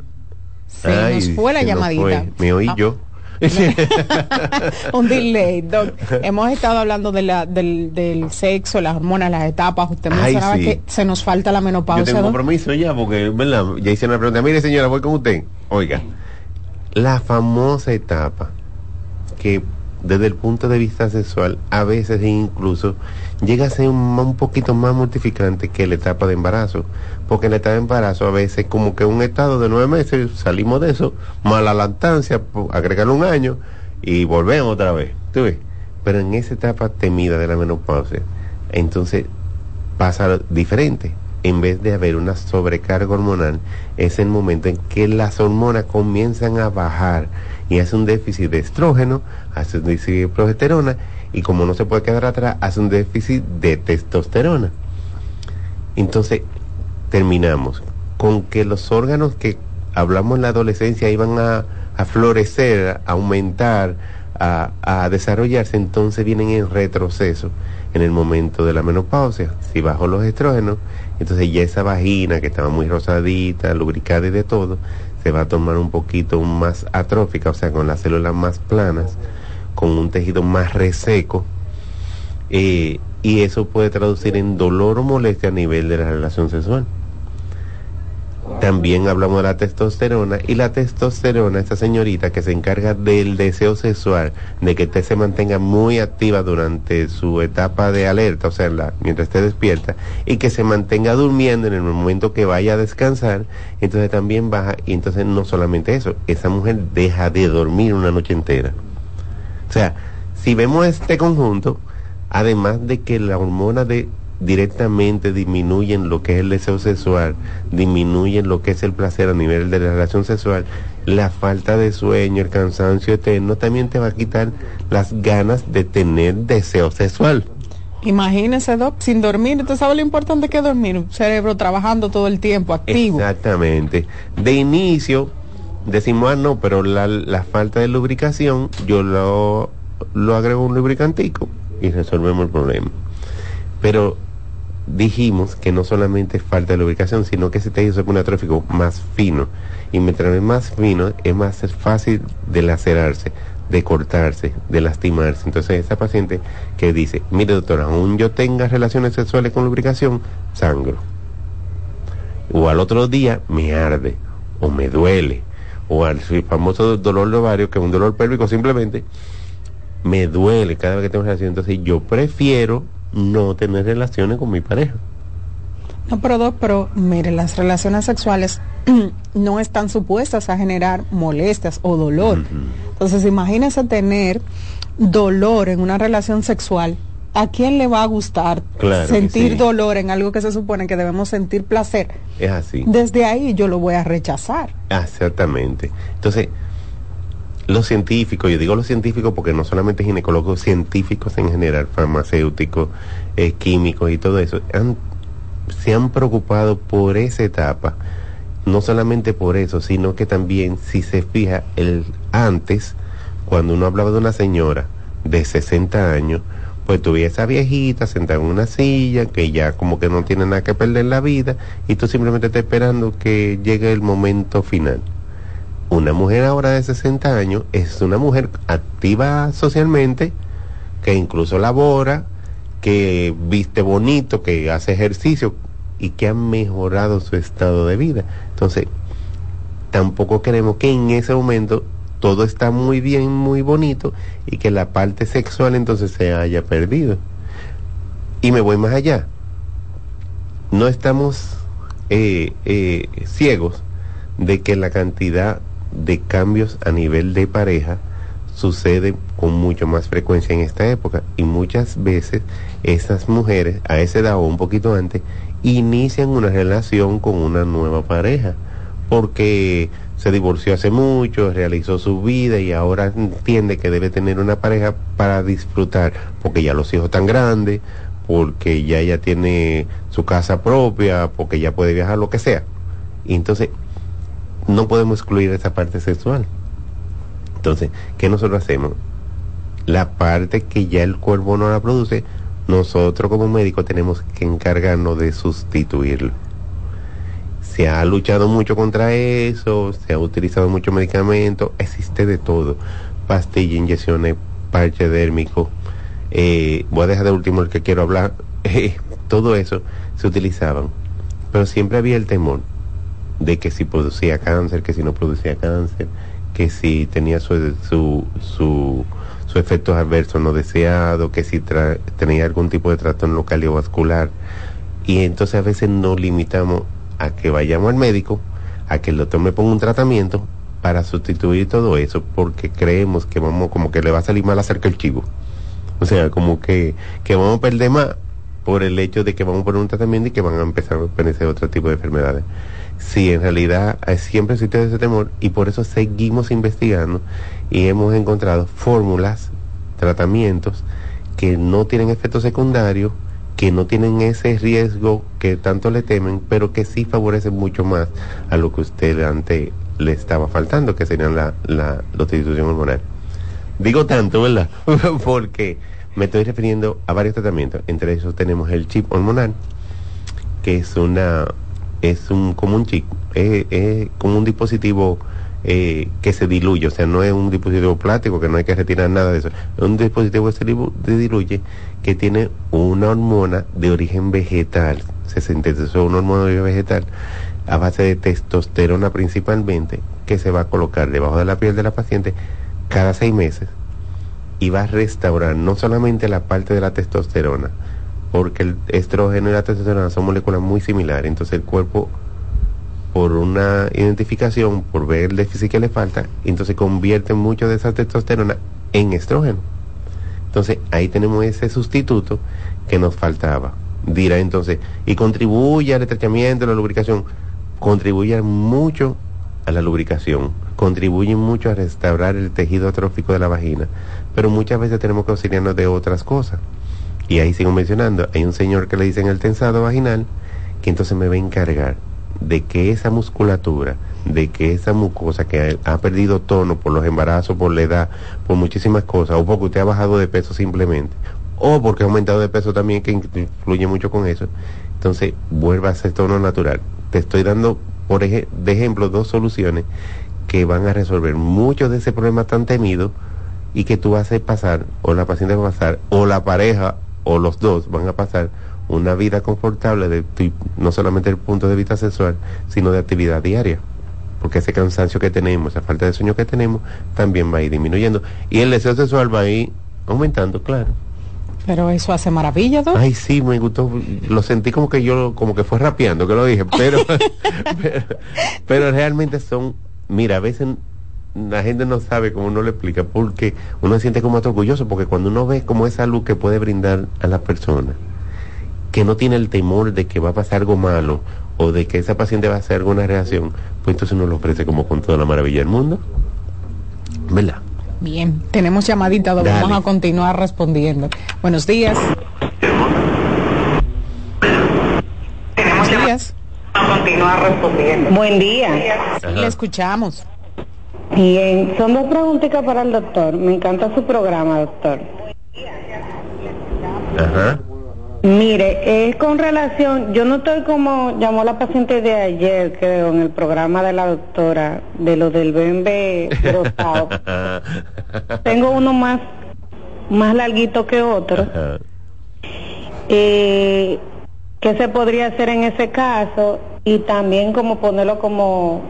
Se nos fue la llamadita. Me oí ah. yo. [LAUGHS] [LAUGHS] un delay, doc. Hemos estado hablando de la, del, del sexo, las hormonas, las etapas. Usted mencionaba que se nos falta la menopausia. Yo tengo compromiso ya, porque, ¿verdad? Ya hice una pregunta. Mire, señora, voy con usted. Oiga, la famosa etapa que desde el punto de vista sexual a veces incluso llega a ser un, poquito más mortificante que la etapa de embarazo. Porque en la etapa de embarazo a veces como que un estado de nueve meses, salimos de eso, mala lactancia, agregar un año y volvemos otra vez. ¿tú ves? Pero en esa etapa temida de la menopausia, entonces pasa diferente. En vez de haber una sobrecarga hormonal, es el momento en que las hormonas comienzan a bajar y hace un déficit de estrógeno, hace un déficit de progesterona y como no se puede quedar atrás, hace un déficit de testosterona. Entonces, terminamos con que los órganos que hablamos en la adolescencia iban a, florecer, a aumentar, a, a, desarrollarse, entonces vienen en retroceso en el momento de la menopausia. Si bajo los estrógenos, entonces ya esa vagina que estaba muy rosadita, lubricada y de todo, se va a tomar un poquito más atrófica, o sea, con las células más planas, con un tejido más reseco, eh, y eso puede traducir en dolor o molestia a nivel de la relación sexual. También hablamos de la testosterona y la testosterona, esta señorita que se encarga del deseo sexual, de que usted se mantenga muy activa durante su etapa de alerta, o sea, mientras esté despierta, y que se mantenga durmiendo en el momento que vaya a descansar, entonces también baja, y entonces no solamente eso, esa mujer deja de dormir una noche entera. O sea, si vemos este conjunto, además de que la hormona de directamente disminuyen lo que es el deseo sexual, disminuyen lo que es el placer a nivel de la relación sexual, la falta de sueño, el cansancio eterno, también te va a quitar las ganas de tener deseo sexual. Imagínese, Doc, sin dormir, ¿usted sabe lo importante que es dormir? Un cerebro trabajando todo el tiempo, activo. Exactamente. De inicio, decimos, ah, no, pero la, la falta de lubricación, yo lo, lo agrego un lubricantico y resolvemos el problema. Pero dijimos que no solamente falta de lubricación, sino que ese tejido trófico más fino. Y mientras es más fino, es más fácil de lacerarse, de cortarse, de lastimarse. Entonces, esa paciente que dice, mire doctora, aún yo tenga relaciones sexuales con lubricación, sangro. O al otro día me arde, o me duele, o al famoso dolor de ovario, que es un dolor pélvico simplemente, me duele cada vez que tengo relación. Entonces, yo prefiero no tener relaciones con mi pareja. No, pero, pero mire, las relaciones sexuales [CLEARS THROAT] no están supuestas a generar molestias o dolor. Entonces, imagínese tener dolor en una relación sexual. ¿A quién le va a gustar sentir dolor en algo que se supone que debemos sentir placer? Es así. Desde ahí yo lo voy a rechazar. Exactamente. Entonces, los científicos, yo digo los científicos porque no solamente ginecólogos, científicos en general, farmacéuticos, eh, químicos y todo eso, se han preocupado por esa etapa. No solamente por eso, sino que también, si se fija, el antes, cuando uno hablaba de una señora de 60 años, pues tuviera esa viejita sentada en una silla, que ya como que no tiene nada que perder en la vida, y tú simplemente estás esperando que llegue el momento final una mujer ahora de 60 años es una mujer activa socialmente, que incluso labora, que viste bonito, que hace ejercicio y que ha mejorado su estado de vida. Entonces, tampoco queremos que en ese momento todo está muy bien, muy bonito y que la parte sexual entonces se haya perdido. Y me voy más allá. No estamos eh, eh, ciegos de que la cantidad de cambios a nivel de pareja sucede con mucho más frecuencia en esta época y muchas veces esas mujeres a esa edad o un poquito antes inician una relación con una nueva pareja porque se divorció hace mucho, realizó su vida y ahora entiende que debe tener una pareja para disfrutar porque ya los hijos están grandes, porque ya ella tiene su casa propia, porque ya puede viajar, lo que sea. Y entonces no podemos excluir esa parte sexual. Entonces, ¿qué nosotros hacemos? La parte que ya el cuerpo no la produce, nosotros como médicos tenemos que encargarnos de sustituirlo. Se ha luchado mucho contra eso, se ha utilizado mucho medicamento, existe de todo. Pastilla, inyecciones, parche dérmico. Eh, voy a dejar de último el que quiero hablar. [LAUGHS] todo eso se utilizaban. Pero siempre había el temor de que si producía cáncer, que si no producía cáncer, que si tenía su, su, su, su efectos adversos no deseados, que si tenía algún tipo de trastorno cardiovascular. Y entonces a veces nos limitamos a que vayamos al médico, a que el doctor me ponga un tratamiento para sustituir todo eso, porque creemos que vamos, como que le va a salir mal acerca el chivo. O sea, como que, que vamos a perder más por el hecho de que vamos a poner un tratamiento y que van a empezar a aparecer otro tipo de enfermedades. Sí, en realidad eh, siempre existe ese temor y por eso seguimos investigando y hemos encontrado fórmulas, tratamientos que no tienen efectos secundarios, que no tienen ese riesgo que tanto le temen, pero que sí favorecen mucho más a lo que usted antes le estaba faltando, que serían la, la, sustitución hormonal. Digo tanto, ¿verdad? [LAUGHS] Porque me estoy refiriendo a varios tratamientos. Entre ellos tenemos el chip hormonal, que es una es un como un chip, es, como un dispositivo eh, que se diluye, o sea, no es un dispositivo plástico que no hay que retirar nada de eso, es un dispositivo que se diluye que tiene una hormona de origen vegetal, se sintetizó una hormona de origen vegetal a base de testosterona principalmente, que se va a colocar debajo de la piel de la paciente cada seis meses y va a restaurar no solamente la parte de la testosterona, porque el estrógeno y la testosterona son moléculas muy similares, entonces el cuerpo por una identificación, por ver el déficit que le falta, entonces convierte mucho de esa testosterona en estrógeno. Entonces ahí tenemos ese sustituto que nos faltaba. dirá entonces, y contribuye al estrechamiento, a la lubricación, contribuye mucho a la lubricación, contribuye mucho a restaurar el tejido atrófico de la vagina, pero muchas veces tenemos que auxiliarnos de otras cosas. Y ahí sigo mencionando, hay un señor que le dicen el tensado vaginal, que entonces me va a encargar de que esa musculatura, de que esa mucosa que ha, perdido tono por los embarazos, por la edad, por muchísimas cosas, o porque usted ha bajado de peso simplemente, o porque ha aumentado de peso también, que influye mucho con eso, entonces vuelva a ser tono natural. Te estoy dando, por ej de ejemplo, dos soluciones que van a resolver mucho de ese problema tan temido y que tú vas a pasar, o la paciente va a pasar, o la pareja, o los dos van a pasar una vida confortable, de, no solamente desde el punto de vista sexual, sino de actividad diaria. Porque ese cansancio que tenemos, esa falta de sueño que tenemos, también va a ir disminuyendo. Y el deseo sexual va a ir aumentando, claro. Pero eso hace maravilla, ¿no? Ay, sí, me gustó. Lo sentí como que yo, como que fue rapeando, que lo dije. Pero, [LAUGHS] [LAUGHS] pero, realmente son, mira, a veces la gente no sabe cómo uno le explica, porque uno se siente como orgulloso, porque cuando uno ve como esa luz que puede brindar a la persona, que no tiene el temor de que va a pasar algo malo o de que esa paciente va a hacer alguna reacción, pues entonces uno lo ofrece como con toda la maravilla del mundo. ¿Verdad? Bien, tenemos llamadita donde vamos a continuar respondiendo. Buenos días. Buenos días. A continuar respondiendo. Buen día. Le escuchamos. Bien, son dos preguntitas para el doctor. Me encanta su programa, doctor. Ajá. Mire, es con relación, yo no estoy como llamó la paciente de ayer, creo, en el programa de la doctora, de lo del BMB [LAUGHS] rosado. Tengo uno más, más larguito que otro. Eh, ¿Qué se podría hacer en ese caso? Y también como ponerlo como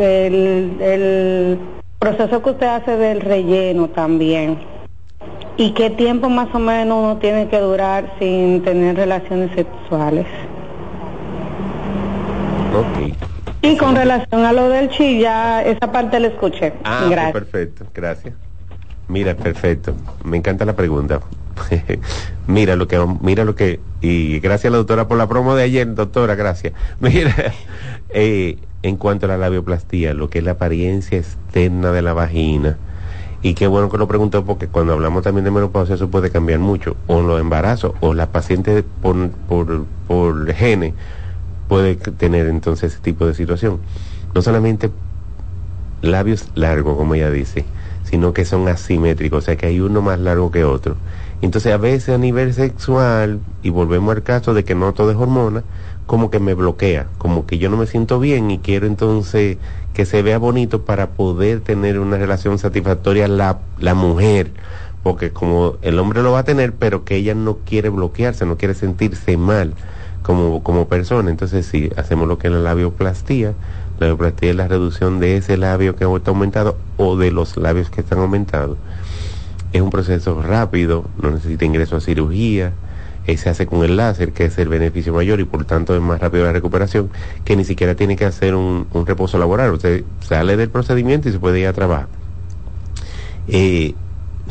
el, el proceso que usted hace del relleno también ¿Y qué tiempo más o menos uno tiene que durar sin tener relaciones sexuales? Ok. Y con relación a lo del chi, ya esa parte la escuché. Ah, pues perfecto, gracias. Mira, perfecto. Me encanta la pregunta. [LAUGHS] mira lo que, mira lo que, y gracias a la doctora por la promo de ayer, doctora, gracias. [LAUGHS] Mira, eh, en cuanto a la labioplastía, lo que es la apariencia externa de la vagina, y qué bueno que lo preguntó porque cuando hablamos también de menopausia eso puede cambiar mucho. O los embarazos o la paciente por, por, por gene puede tener entonces ese tipo de situación. No solamente labios largos, como ella dice, sino que son asimétricos, o sea que hay uno más largo que otro. Entonces a veces a nivel sexual, y volvemos al caso de que no todo es hormona, como que me bloquea, como que yo no me siento bien y quiero entonces que se vea bonito para poder tener una relación satisfactoria la, la mujer, porque como el hombre lo va a tener, pero que ella no quiere bloquearse, no quiere sentirse mal como, como persona. Entonces sí, hacemos lo que es la labioplastía. La labioplastía es la reducción de ese labio que está aumentado o de los labios que están aumentados. Es un proceso rápido, no necesita ingreso a cirugía se hace con el láser, que es el beneficio mayor y por tanto es más rápido la recuperación, que ni siquiera tiene que hacer un, reposo laboral. Usted sale del procedimiento y se puede ir a trabajar. Eh,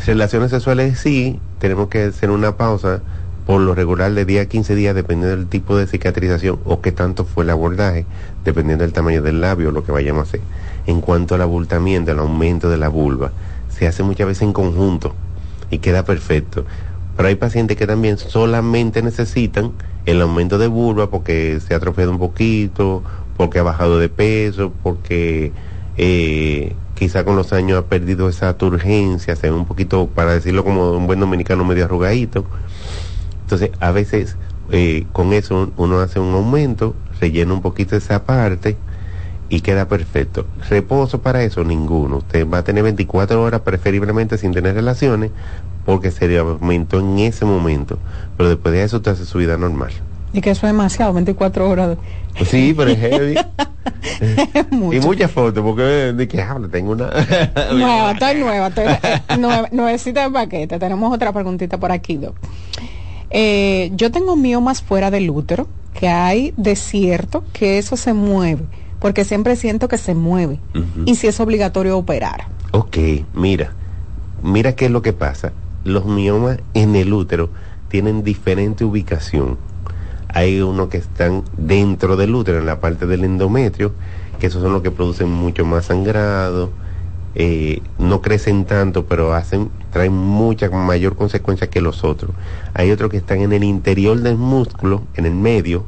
relaciones sexuales sí, tenemos que hacer una pausa por lo regular de día a 15 días, dependiendo del tipo de cicatrización o qué tanto fue el abordaje, dependiendo del tamaño del labio, lo que vayamos a hacer. En cuanto al abultamiento, el aumento de la vulva, se hace muchas veces en conjunto y queda perfecto. Pero hay pacientes que también solamente necesitan el aumento de vulva porque se ha atrofiado un poquito, porque ha bajado de peso, porque eh, quizá con los años ha perdido esa turgencia, se un poquito, para decirlo como un buen dominicano, medio arrugadito. Entonces, a veces eh, con eso uno hace un aumento, rellena un poquito esa parte y queda perfecto. Reposo para eso, ninguno. Usted va a tener 24 horas preferiblemente sin tener relaciones porque se aumentó en ese momento. Pero después de eso usted hace su vida normal. Y que eso es demasiado, 24 horas. Pues sí, pero es heavy. [LAUGHS] y muchas fotos, porque de que hablo, tengo una... [LAUGHS] nueva, estoy nueva, estoy [LAUGHS] nueva, nuevecita de paquete. Tenemos otra preguntita por aquí, eh, yo tengo miomas fuera del útero, que hay desierto, que eso se mueve porque siempre siento que se mueve. Y si es obligatorio operar. Ok, mira, mira qué es lo que pasa. Los miomas en el útero tienen diferente ubicación. Hay unos que están dentro del útero, en la parte del endometrio, que esos son los que producen mucho más sangrado, eh, no crecen tanto, pero hacen, traen mucha mayor consecuencia que los otros. Hay otros que están en el interior del músculo, en el medio,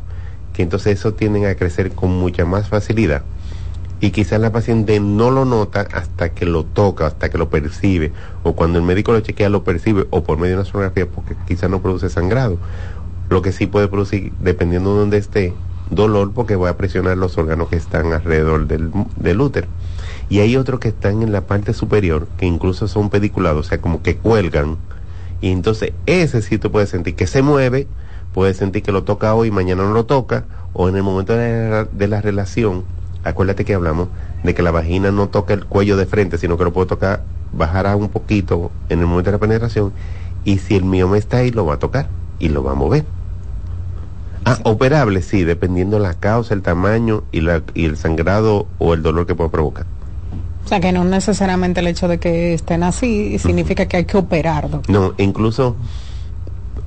que entonces eso tienden a crecer con mucha más facilidad. Y quizás la paciente no lo nota hasta que lo toca, hasta que lo percibe, o cuando el médico lo chequea lo percibe, o por medio de una sonografía, porque quizás no produce sangrado. Lo que sí puede producir, dependiendo de donde esté, dolor, porque va a presionar los órganos que están alrededor del, del útero. Y hay otros que están en la parte superior, que incluso son pediculados, o sea, como que cuelgan. Y entonces ese sí tú puedes sentir que se mueve, puedes sentir que lo toca hoy y mañana no lo toca, o en el momento de la, de la relación, acuérdate que hablamos de que la vagina no toca el cuello de frente, sino que lo puede tocar, bajará un poquito en el momento de la penetración, y si el mioma está ahí, lo va a tocar y lo va a mover. Ah, operable, sí, dependiendo la causa, el tamaño y, la, y el sangrado o el dolor que pueda provocar. O sea, que no necesariamente el hecho de que estén así significa que hay que operarlo. No, incluso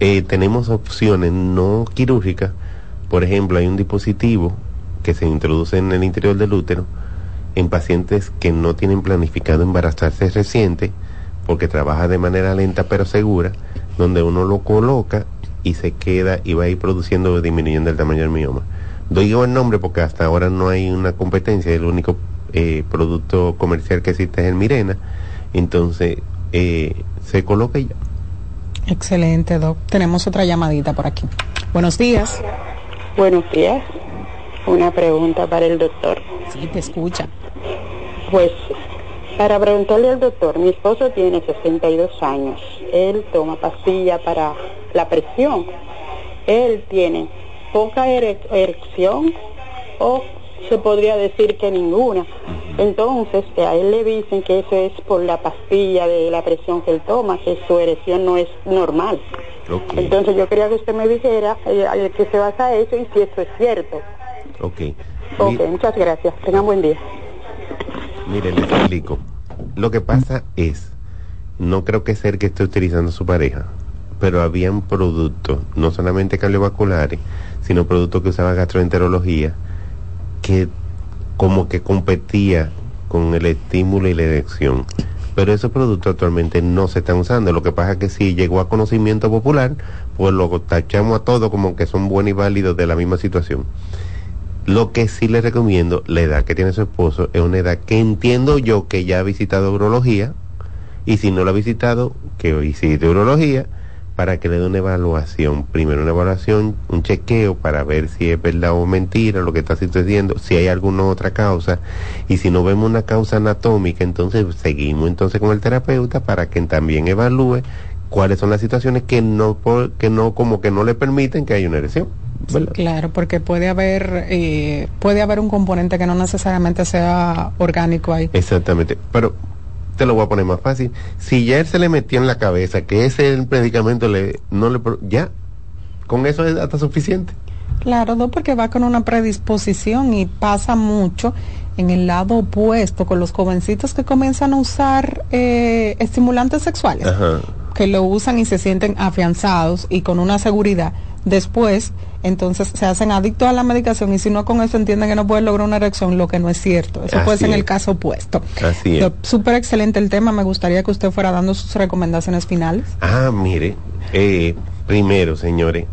eh, tenemos opciones no quirúrgicas. Por ejemplo, hay un dispositivo que se introduce en el interior del útero en pacientes que no tienen planificado embarazarse reciente, porque trabaja de manera lenta pero segura, donde uno lo coloca y se queda y va a ir produciendo disminuyendo el tamaño del mioma. Doy el nombre porque hasta ahora no hay una competencia, el único eh, producto comercial que existe es el Mirena, entonces eh, se coloca y ya. Excelente, Doc. Tenemos otra llamadita por aquí. Buenos días. Buenos días. Una pregunta para el doctor. Sí, te escucha. Pues, para preguntarle al doctor, mi esposo tiene 62 años. Él toma pastilla para la presión. Él tiene poca ere- erección o se podría decir que ninguna. Entonces, que a él le dicen que eso es por la pastilla de la presión que él toma, que su erección no es normal. Entonces yo quería que usted me dijera eh, a qué se basa eso y si eso es cierto. Ok. Ok, muchas gracias. Tengan buen día. Mire, le explico. Lo que pasa es, no creo que sea el que esté utilizando su pareja, pero habían productos, no solamente cardiovasculares, sino productos que usaba gastroenterología, que como que competía con el estímulo y la erección. Pero esos productos actualmente no se están usando. Lo que pasa es que si llegó a conocimiento popular, pues lo tachamos a todos como que son buenos y válidos de la misma situación. Lo que sí le recomiendo, la edad que tiene su esposo, es una edad que entiendo yo que ya ha visitado urología, y si no lo ha visitado, que visite urología, para que le dé una evaluación. Primero una evaluación, un chequeo para ver si es verdad o mentira lo que está sucediendo, si hay alguna otra causa, y si no vemos una causa anatómica, entonces seguimos entonces con el terapeuta para que también evalúe cuáles son las situaciones que no, por- que no, como que no le permiten que haya una erección. Claro, porque puede haber eh, puede haber un componente que no necesariamente sea orgánico ahí. Exactamente. Pero te lo voy a poner más fácil. Si ya él se le metió en la cabeza que ese el medicamento le no le ya con eso es hasta suficiente. Claro, no, porque va con una predisposición y pasa mucho en el lado opuesto con los jovencitos que comienzan a usar eh, estimulantes sexuales, Ajá. que lo usan y se sienten afianzados y con una seguridad. Después, entonces se hacen adictos a la medicación y si no con eso entienden que no pueden lograr una erección, lo que no es cierto. Eso puede ser en el caso opuesto. Así es. Súper excelente el tema. Me gustaría que usted fuera dando sus recomendaciones finales. Ah, mire, eh, primero, señores,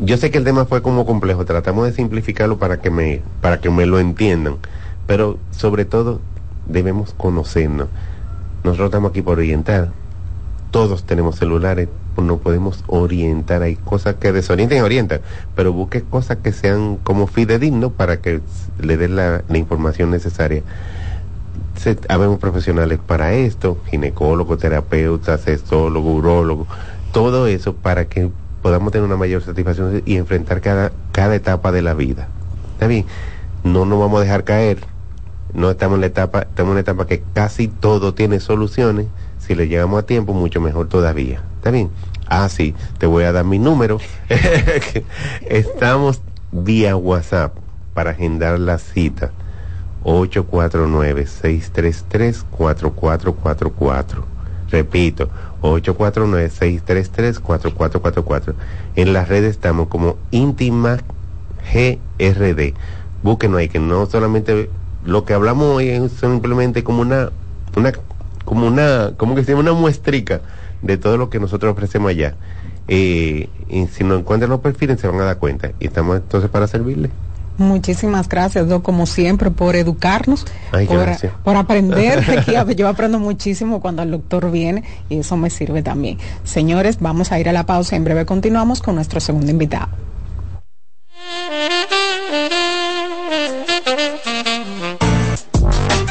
yo sé que el tema fue como complejo, tratamos de simplificarlo para que me, para que me lo entiendan, pero sobre todo debemos conocernos. Nosotros estamos aquí por orientar. Todos tenemos celulares, no podemos orientar. Hay cosas que desorientan y orientan, pero busque cosas que sean como fidedignos para que le den la, la información necesaria. Se, habemos profesionales para esto, ginecólogos, terapeutas, sexólogos, urólogos, todo eso para que podamos tener una mayor satisfacción y enfrentar cada, cada etapa de la vida. ¿Está bien? No nos vamos a dejar caer. No estamos en la etapa, estamos en una etapa que casi todo tiene soluciones. Si le llegamos a tiempo, mucho mejor todavía. ¿Está bien? Ah, sí, te voy a dar mi número. [LAUGHS] Estamos vía WhatsApp para agendar la cita. 849-633-4444. Repito, 849-633-4444. En las redes estamos como íntima GRD. Búsquenos ahí, que no solamente lo que hablamos hoy es simplemente como una, una, como una, como que se llama una muestrica de todo lo que nosotros ofrecemos allá. Eh, y si no encuentran los perfiles se van a dar cuenta. Y estamos entonces para servirle. Muchísimas gracias, Doc, como siempre, por educarnos, por, por, aprender. [LAUGHS] [LAUGHS] yo aprendo muchísimo cuando el doctor viene y eso me sirve también. Señores, vamos a ir a la pausa. En breve continuamos con nuestro segundo invitado.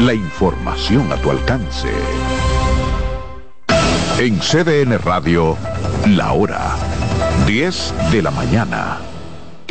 La información a tu alcance. En CDN Radio, la hora 10 de la mañana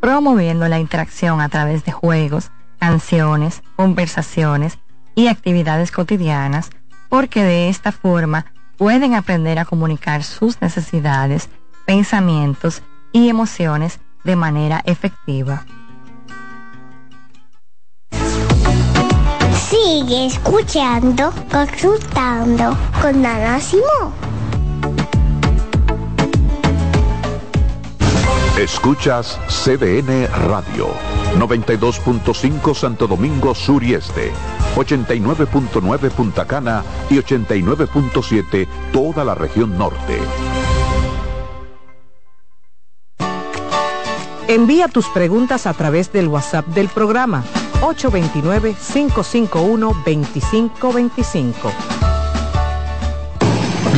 promoviendo la interacción a través de juegos, canciones, conversaciones y actividades cotidianas, porque de esta forma pueden aprender a comunicar sus necesidades, pensamientos y emociones de manera efectiva. Sigue escuchando, consultando con Ana Simón. Escuchas CDN Radio, 92.5 Santo Domingo Sur y Este, 89.9 Punta Cana y 89.7 toda la región norte. Envía tus preguntas a través del WhatsApp del programa 829-551-2525.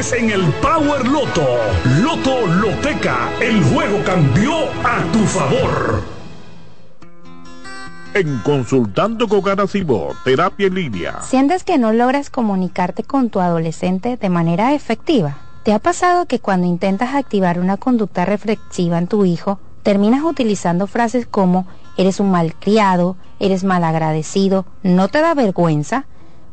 en el Power Loto. Loto Loteca, el juego cambió a tu favor. En Consultando con Garacimo, terapia en línea. ¿Sientes que no logras comunicarte con tu adolescente de manera efectiva? ¿Te ha pasado que cuando intentas activar una conducta reflexiva en tu hijo, terminas utilizando frases como eres un malcriado, eres malagradecido, no te da vergüenza?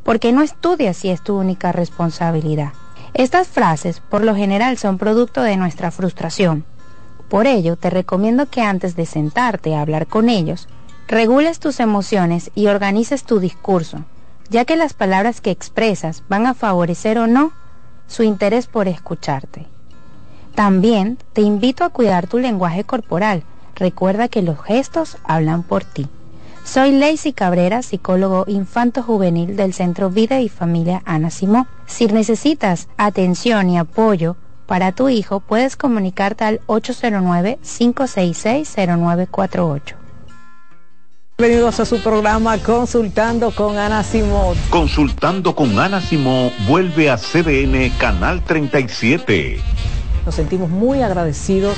¿Por qué no estudias si es tu única responsabilidad? Estas frases por lo general son producto de nuestra frustración. Por ello, te recomiendo que antes de sentarte a hablar con ellos, regules tus emociones y organices tu discurso, ya que las palabras que expresas van a favorecer o no su interés por escucharte. También te invito a cuidar tu lenguaje corporal. Recuerda que los gestos hablan por ti. Soy Lacey Cabrera, psicólogo infanto-juvenil del Centro Vida y Familia Ana Simó. Si necesitas atención y apoyo para tu hijo, puedes comunicarte al 809-566-0948. Bienvenidos a su programa Consultando con Ana Simó. Consultando con Ana Simó vuelve a CDN Canal 37. Nos sentimos muy agradecidos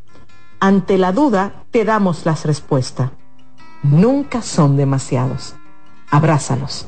Ante la duda, te damos las respuestas. Nunca son demasiados. Abrázalos.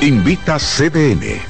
Invita CDN.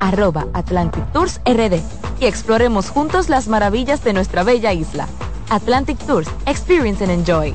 arroba Atlantic Tours RD y exploremos juntos las maravillas de nuestra bella isla. Atlantic Tours, Experience and Enjoy.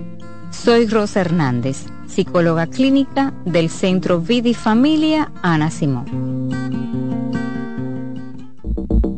Soy Rosa Hernández, psicóloga clínica del Centro Vidi Familia Ana Simón.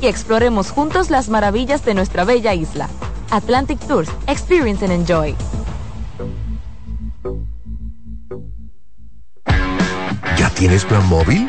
Y exploremos juntos las maravillas de nuestra bella isla. Atlantic Tours, Experience and Enjoy. ¿Ya tienes plan móvil?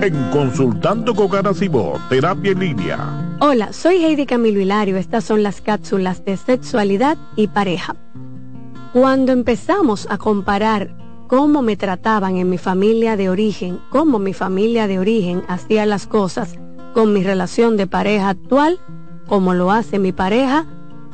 En Consultando con Garacimo, Terapia en Línea. Hola, soy Heidi Camilo Hilario. Estas son las cápsulas de sexualidad y pareja. Cuando empezamos a comparar cómo me trataban en mi familia de origen, cómo mi familia de origen hacía las cosas con mi relación de pareja actual, como lo hace mi pareja,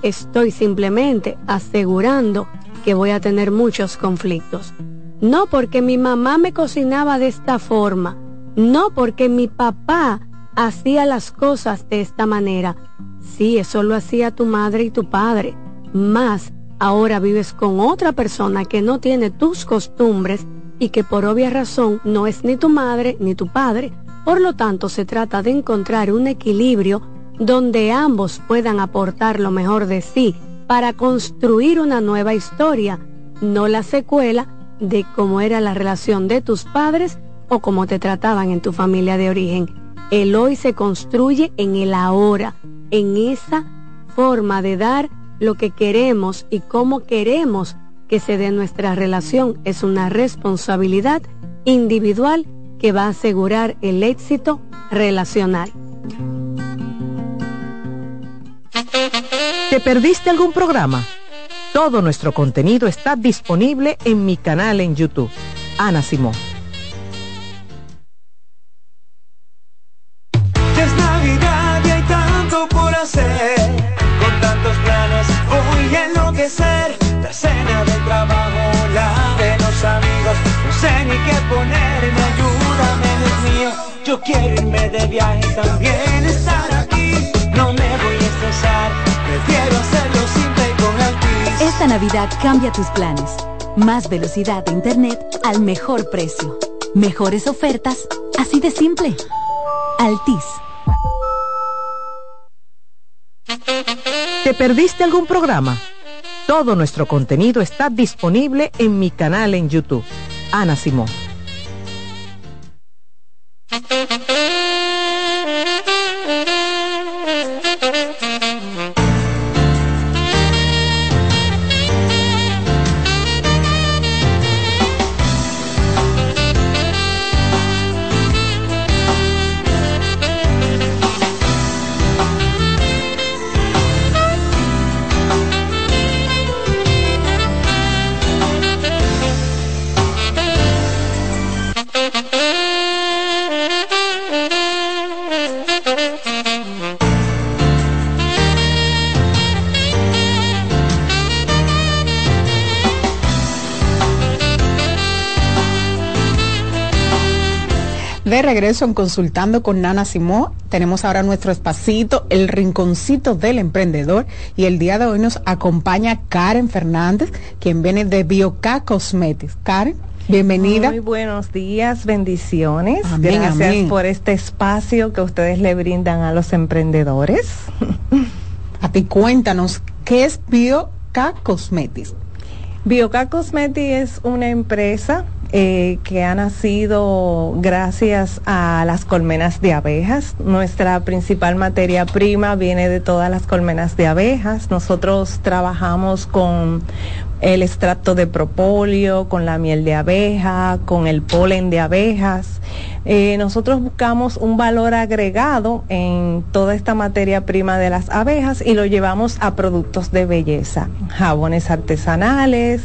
estoy simplemente asegurando que voy a tener muchos conflictos. No porque mi mamá me cocinaba de esta forma, no porque mi papá hacía las cosas de esta manera. Sí, eso lo hacía tu madre y tu padre, más ahora vives con otra persona que no tiene tus costumbres y que por obvia razón no es ni tu madre ni tu padre. Por lo tanto, se trata de encontrar un equilibrio donde ambos puedan aportar lo mejor de sí para construir una nueva historia, no la secuela de cómo era la relación de tus padres o cómo te trataban en tu familia de origen. El hoy se construye en el ahora, en esa forma de dar lo que queremos y cómo queremos que se dé nuestra relación es una responsabilidad individual que va a asegurar el éxito relacional. ¿Te perdiste algún programa? Todo nuestro contenido está disponible en mi canal en YouTube. Ana Simón. Yo quiero irme de viaje y también estar aquí. No me voy a estresar, prefiero hacerlo simple y Navidad cambia tus planes. Más velocidad de Internet al mejor precio. Mejores ofertas, así de simple. Altis. ¿Te perdiste algún programa? Todo nuestro contenido está disponible en mi canal en YouTube. Ana Simón. Thank you. Regreso en Consultando con Nana Simó, tenemos ahora nuestro espacito, el rinconcito del emprendedor, y el día de hoy nos acompaña Karen Fernández, quien viene de Bioca Cosmetics. Karen, bienvenida. Muy buenos días, bendiciones. Amén, Gracias amén. por este espacio que ustedes le brindan a los emprendedores. A ti cuéntanos, ¿qué es Bioca Cosmetics? Bioca Cosmetics es una empresa eh, que ha nacido gracias a las colmenas de abejas. Nuestra principal materia prima viene de todas las colmenas de abejas. Nosotros trabajamos con el extracto de propóleo, con la miel de abeja, con el polen de abejas. Eh, nosotros buscamos un valor agregado en toda esta materia prima de las abejas y lo llevamos a productos de belleza, jabones artesanales,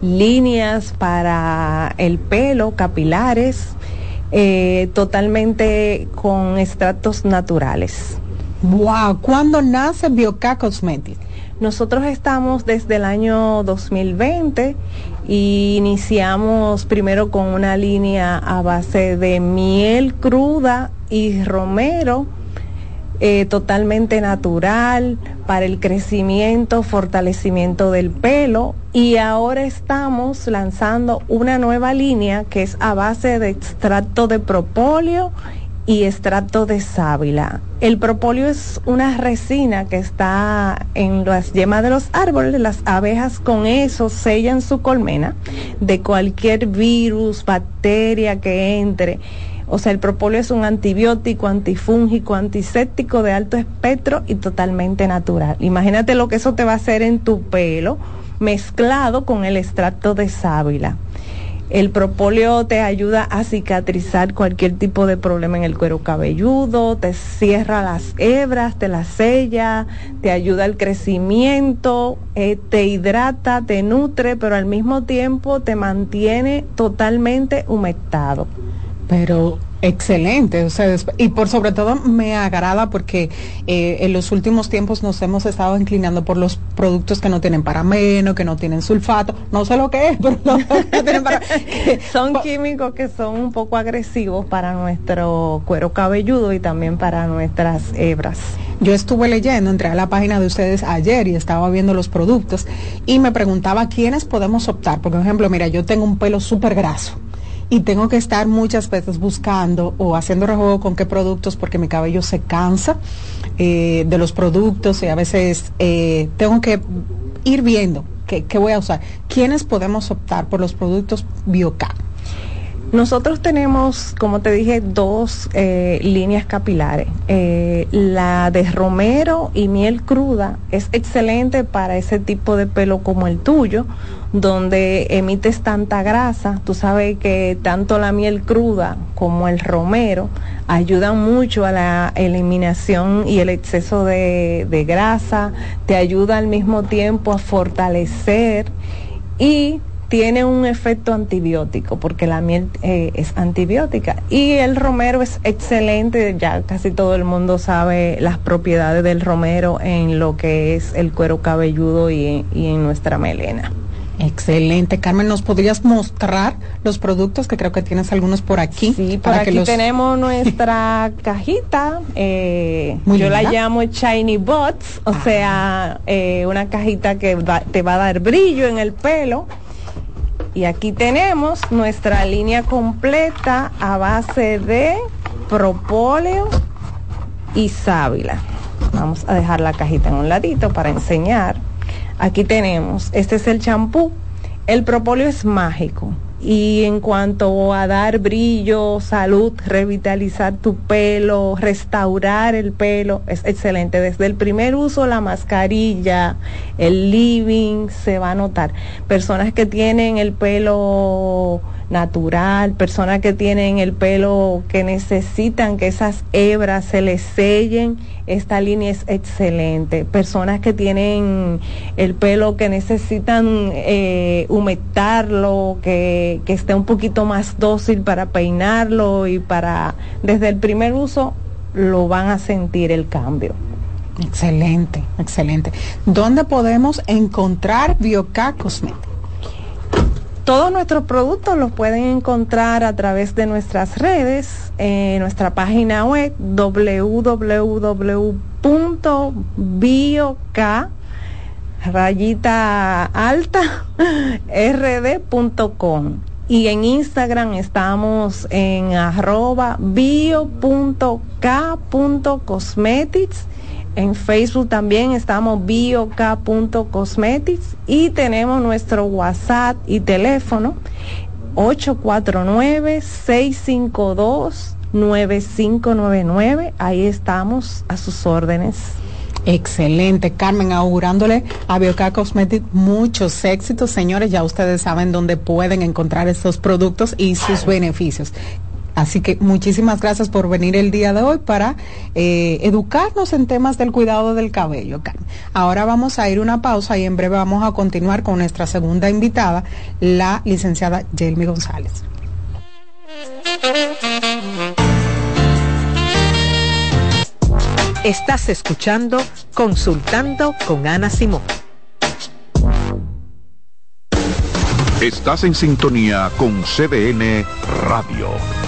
líneas para el pelo, capilares, eh, totalmente con extractos naturales. Wow, ¿cuándo nace Bioca Cosmetics? Nosotros estamos desde el año 2020 y iniciamos primero con una línea a base de miel cruda y romero, eh, totalmente natural para el crecimiento, fortalecimiento del pelo. Y ahora estamos lanzando una nueva línea que es a base de extracto de propóleo y extracto de sábila. El propóleo es una resina que está en las yemas de los árboles. Las abejas con eso sellan su colmena de cualquier virus, bacteria que entre. O sea, el propóleo es un antibiótico, antifúngico, antiséptico de alto espectro y totalmente natural. Imagínate lo que eso te va a hacer en tu pelo mezclado con el extracto de sábila. El propóleo te ayuda a cicatrizar cualquier tipo de problema en el cuero cabelludo, te cierra las hebras, te las sella, te ayuda al crecimiento, eh, te hidrata, te nutre, pero al mismo tiempo te mantiene totalmente humectado. Pero excelente, o sea, y por sobre todo me agrada porque eh, en los últimos tiempos nos hemos estado inclinando por los productos que no tienen parameno, que no tienen sulfato, no sé lo que es, [LAUGHS] pero no, no tienen para- [LAUGHS] son químicos que son un poco agresivos para nuestro cuero cabelludo y también para nuestras hebras. Yo estuve leyendo, entré a la página de ustedes ayer y estaba viendo los productos y me preguntaba quiénes podemos optar. Por ejemplo, mira, yo tengo un pelo súper graso y tengo que estar muchas veces buscando o haciendo rejuego con qué productos porque mi cabello se cansa eh, de los productos y a veces eh, tengo que ir viendo qué, qué voy a usar. ¿Quiénes podemos optar por los productos Bioca? Nosotros tenemos, como te dije, dos eh, líneas capilares. Eh, la de romero y miel cruda es excelente para ese tipo de pelo como el tuyo, donde emites tanta grasa. Tú sabes que tanto la miel cruda como el romero ayudan mucho a la eliminación y el exceso de, de grasa, te ayuda al mismo tiempo a fortalecer y tiene un efecto antibiótico porque la miel eh, es antibiótica y el romero es excelente, ya casi todo el mundo sabe las propiedades del romero en lo que es el cuero cabelludo y, y en nuestra melena. Excelente. Carmen, ¿nos podrías mostrar los productos que creo que tienes algunos por aquí? Sí, por aquí tenemos nuestra [LAUGHS] cajita. Eh, yo la llamo Shiny Bots, o sea, eh, una cajita que te va a dar brillo en el pelo. Y aquí tenemos nuestra línea completa a base de propóleo y sábila. Vamos a dejar la cajita en un ladito para enseñar. Aquí tenemos, este es el champú. El propóleo es mágico. Y en cuanto a dar brillo, salud, revitalizar tu pelo, restaurar el pelo, es excelente. Desde el primer uso, la mascarilla, el living, se va a notar. Personas que tienen el pelo natural, personas que tienen el pelo que necesitan que esas hebras se les sellen, esta línea es excelente. Personas que tienen el pelo que necesitan eh, humectarlo, que, que esté un poquito más dócil para peinarlo y para, desde el primer uso, lo van a sentir el cambio. Excelente, excelente. ¿Dónde podemos encontrar Bioca Cosméticos? Todos nuestros productos los pueden encontrar a través de nuestras redes, en nuestra página web www.biok rayita alta rd.com y en Instagram estamos en arroba bio.k.cosmetics en Facebook también estamos biok.cosmetics y tenemos nuestro WhatsApp y teléfono 849-652-9599. Ahí estamos a sus órdenes. Excelente, Carmen, augurándole a Bioca Cosmetics muchos éxitos, señores. Ya ustedes saben dónde pueden encontrar estos productos y sus beneficios. Así que muchísimas gracias por venir el día de hoy para eh, educarnos en temas del cuidado del cabello. Ahora vamos a ir una pausa y en breve vamos a continuar con nuestra segunda invitada, la licenciada Jelmy González. Estás escuchando Consultando con Ana Simón. Estás en sintonía con CDN Radio.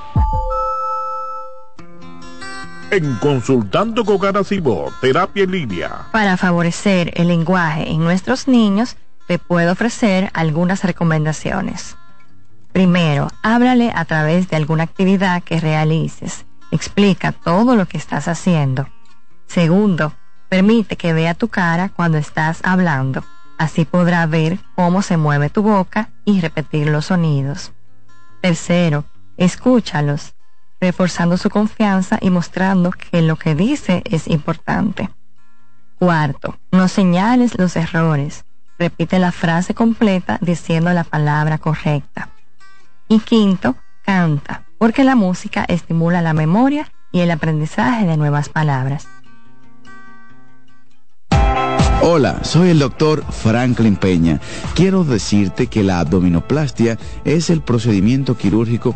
en Consultando con Garacimo, Terapia en Línea. Para favorecer el lenguaje en nuestros niños, te puedo ofrecer algunas recomendaciones. Primero, háblale a través de alguna actividad que realices. Explica todo lo que estás haciendo. Segundo, permite que vea tu cara cuando estás hablando. Así podrá ver cómo se mueve tu boca y repetir los sonidos. Tercero, escúchalos reforzando su confianza y mostrando que lo que dice es importante. Cuarto, no señales los errores. Repite la frase completa diciendo la palabra correcta. Y quinto, canta, porque la música estimula la memoria y el aprendizaje de nuevas palabras. Hola, soy el doctor Franklin Peña. Quiero decirte que la abdominoplastia es el procedimiento quirúrgico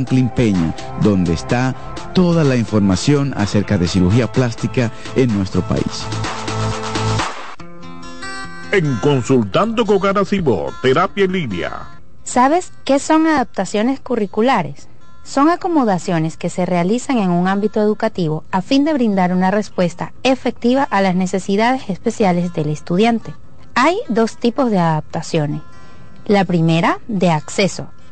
Franklin Peña, donde está toda la información acerca de cirugía plástica en nuestro país. En Consultando con Cibo, Terapia en Línea. ¿Sabes qué son adaptaciones curriculares? Son acomodaciones que se realizan en un ámbito educativo a fin de brindar una respuesta efectiva a las necesidades especiales del estudiante. Hay dos tipos de adaptaciones. La primera, de acceso,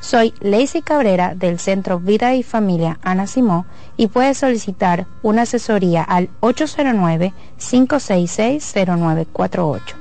Soy Lacey Cabrera del Centro Vida y Familia Ana Simó y puedes solicitar una asesoría al 809-566-0948.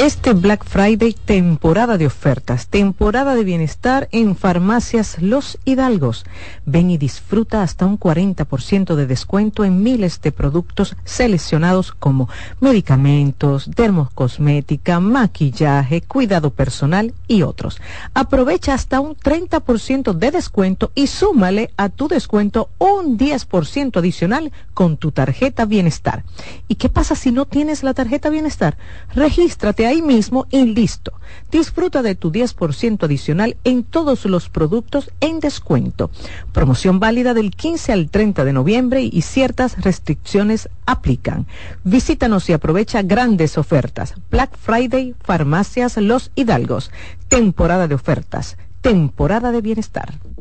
Este Black Friday, temporada de ofertas, temporada de bienestar en farmacias Los Hidalgos. Ven y disfruta hasta un 40% de descuento en miles de productos seleccionados como medicamentos, dermocosmética, maquillaje, cuidado personal y otros. Aprovecha hasta un 30% de descuento y súmale a tu descuento un 10% adicional con tu tarjeta bienestar. ¿Y qué pasa si no tienes la tarjeta bienestar? Regístrate ahí mismo y listo. Disfruta de tu 10% adicional en todos los productos en descuento. Promoción válida del 15 al 30 de noviembre y ciertas restricciones aplican. Visítanos y aprovecha grandes ofertas. Black Friday, Farmacias Los Hidalgos. Temporada de ofertas. Temporada de bienestar.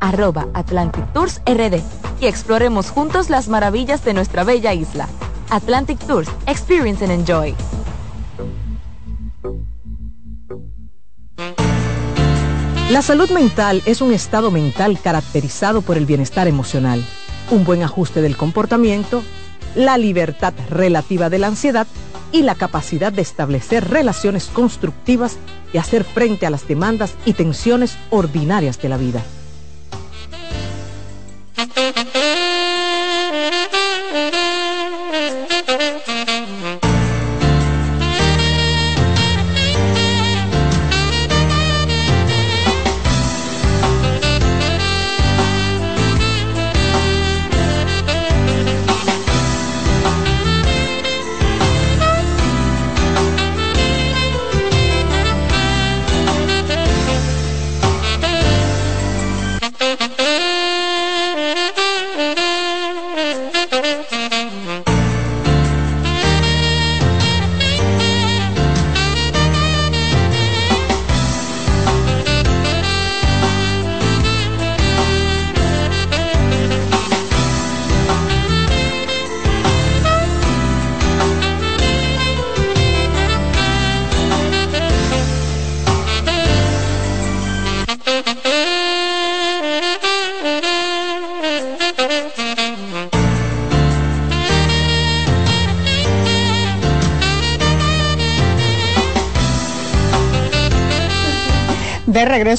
arroba Atlantic Tours RD y exploremos juntos las maravillas de nuestra bella isla. Atlantic Tours, Experience and Enjoy. La salud mental es un estado mental caracterizado por el bienestar emocional, un buen ajuste del comportamiento, la libertad relativa de la ansiedad y la capacidad de establecer relaciones constructivas y hacer frente a las demandas y tensiones ordinarias de la vida. Thank you.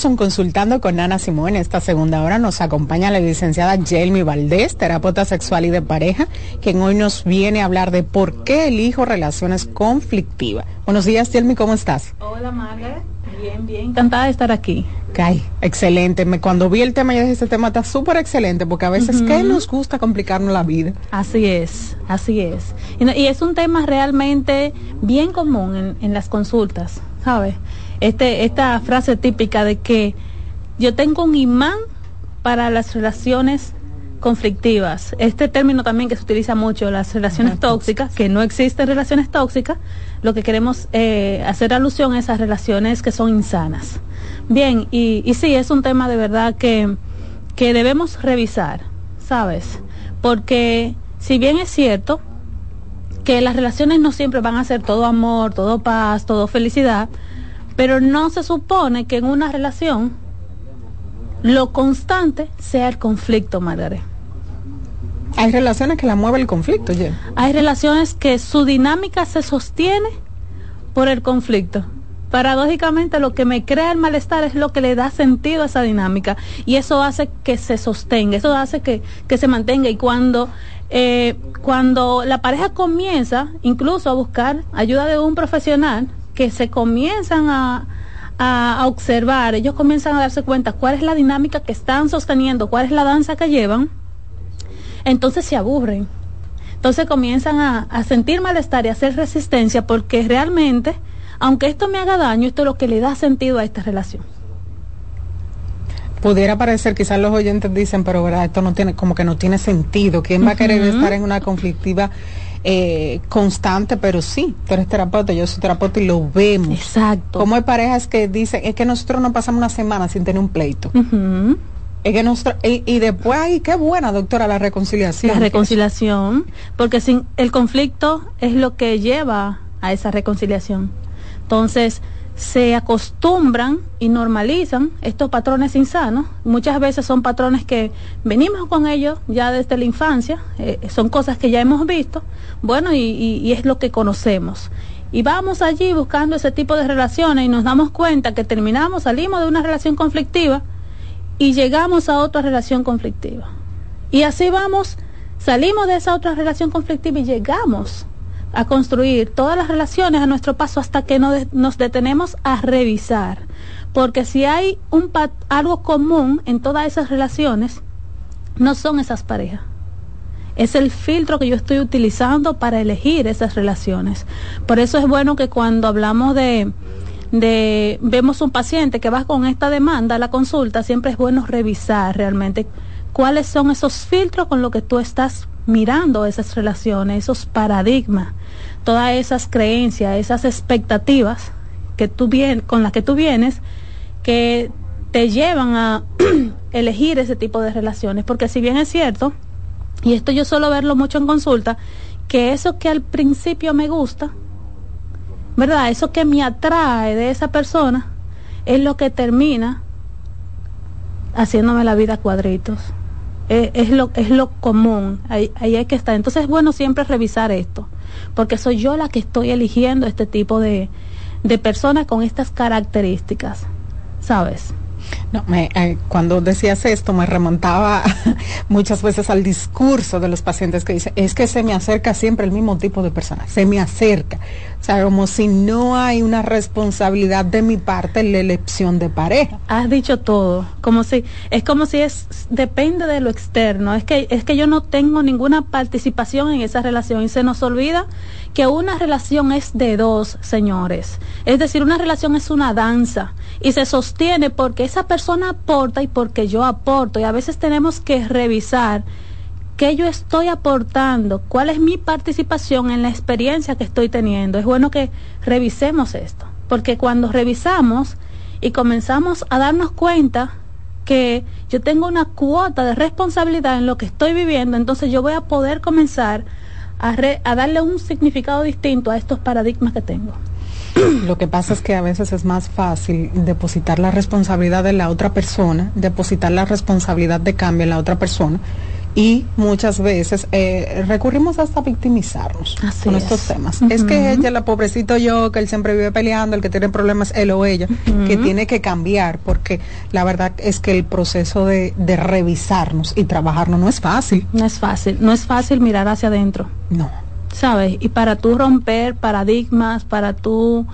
En Consultando con Ana Simón. En esta segunda hora nos acompaña la licenciada Jelmy Valdés, terapeuta sexual y de pareja, quien hoy nos viene a hablar de por qué elijo relaciones conflictivas. Buenos días, Jelmy, ¿cómo estás? Hola, Margaret. Bien, bien, encantada de estar aquí. Kai, excelente. Me, cuando vi el tema, yo dije, este tema está súper excelente, porque a veces, ¿qué nos gusta complicarnos la vida? Así es, así es. Y, es un tema realmente bien común en, en las consultas, ¿sabes? Este, esta frase típica de que yo tengo un imán para las relaciones conflictivas. Este término también que se utiliza mucho, las relaciones tóxicas, que no existen relaciones tóxicas, lo que queremos eh, hacer alusión a esas relaciones que son insanas. Bien, y, y sí, es un tema de verdad que, que debemos revisar, ¿sabes? Porque si bien es cierto que las relaciones no siempre van a ser todo amor, todo paz, todo felicidad, pero no se supone que en una relación lo constante sea el conflicto, Margaret. Hay relaciones que la mueve el conflicto, Jen. Hay relaciones que su dinámica se sostiene por el conflicto. Paradójicamente lo que me crea el malestar es lo que le da sentido a esa dinámica y eso hace que se sostenga, eso hace que, que se mantenga y cuando, eh, cuando la pareja comienza incluso a buscar ayuda de un profesional, que se comienzan a, a, observar, ellos comienzan a darse cuenta cuál es la dinámica que están sosteniendo, cuál es la danza que llevan, entonces se aburren. Entonces comienzan a, a sentir malestar y a hacer resistencia porque realmente, aunque esto me haga daño, esto es lo que le da sentido a esta relación. Pudiera parecer, quizás los oyentes dicen, pero verdad, esto no tiene, como que no tiene sentido. ¿Quién va a querer estar en una conflictiva eh, constante? Pero sí, tú eres terapeuta, yo soy terapeuta y lo vemos. Exacto. Como hay parejas que dicen, es que nosotros no pasamos una semana sin tener un pleito. Es que nosotros, y, y, después, ay, qué buena, doctora, la reconciliación. La reconciliación, porque sin el conflicto es lo que lleva a esa reconciliación. Entonces, se acostumbran y normalizan estos patrones insanos. Muchas veces son patrones que venimos con ellos ya desde la infancia, eh, son cosas que ya hemos visto, bueno, y, y, y, es lo que conocemos. Y vamos allí buscando ese tipo de relaciones y nos damos cuenta que terminamos, salimos de una relación conflictiva y llegamos a otra relación conflictiva. Y así vamos, salimos de esa otra relación conflictiva y llegamos a construir todas las relaciones a nuestro paso hasta que no nos detenemos a revisar. Porque si hay un pat, algo común en todas esas relaciones, no son esas parejas. Es el filtro que yo estoy utilizando para elegir esas relaciones. Por eso es bueno que cuando hablamos de, de vemos un paciente que va con esta demanda a la consulta, siempre es bueno revisar realmente cuáles son esos filtros con lo que tú estás mirando esas relaciones, esos paradigmas, todas esas creencias, esas expectativas que tú vienes, con las que tú vienes, que te llevan a [CLEARS THROAT] elegir ese tipo de relaciones. Porque si bien es cierto, y esto yo suelo verlo mucho en consulta, que eso que al principio me gusta, ¿verdad? Eso que me atrae de esa persona es lo que termina haciéndome la vida cuadritos es, es, lo, es lo común, ahí, ahí hay que estar. Entonces es bueno siempre revisar esto, porque soy yo la que estoy eligiendo este tipo de, de personas con estas características, ¿sabes? Eh, cuando decías esto me remontaba [LAUGHS] muchas veces al discurso de los pacientes que dicen, es que se me acerca siempre el mismo tipo de persona, se me acerca. O sea, como si no hay una responsabilidad de mi parte en la elección de pareja. Has dicho todo, como si es como si es depende de lo externo, es que es que yo no tengo ninguna participación en esa relación y se nos olvida que una relación es de dos, señores. Es decir, una relación es una danza y se sostiene porque esa persona aporta y porque yo aporto y a veces tenemos que revisar qué yo estoy aportando, cuál es mi participación en la experiencia que estoy teniendo. Es bueno que revisemos esto, porque cuando revisamos y comenzamos a darnos cuenta que yo tengo una cuota de responsabilidad en lo que estoy viviendo, entonces yo voy a poder comenzar a, re, a darle un significado distinto a estos paradigmas que tengo. [CLEARS THROAT] Lo que pasa es que a veces es más fácil depositar la responsabilidad de la otra persona, depositar la responsabilidad de cambio en la otra persona y muchas veces eh, recurrimos hasta victimizarnos Así con es. estos temas. Uh -huh. Es que ella, la pobrecito yo, que él siempre vive peleando, el que tiene problemas él o ella, uh -huh. que tiene que cambiar, porque la verdad es que el proceso de, de revisarnos y trabajarnos no es fácil. No es fácil, no es fácil mirar hacia adentro. No. ¿Sabes? Y para tú romper paradigmas, para tú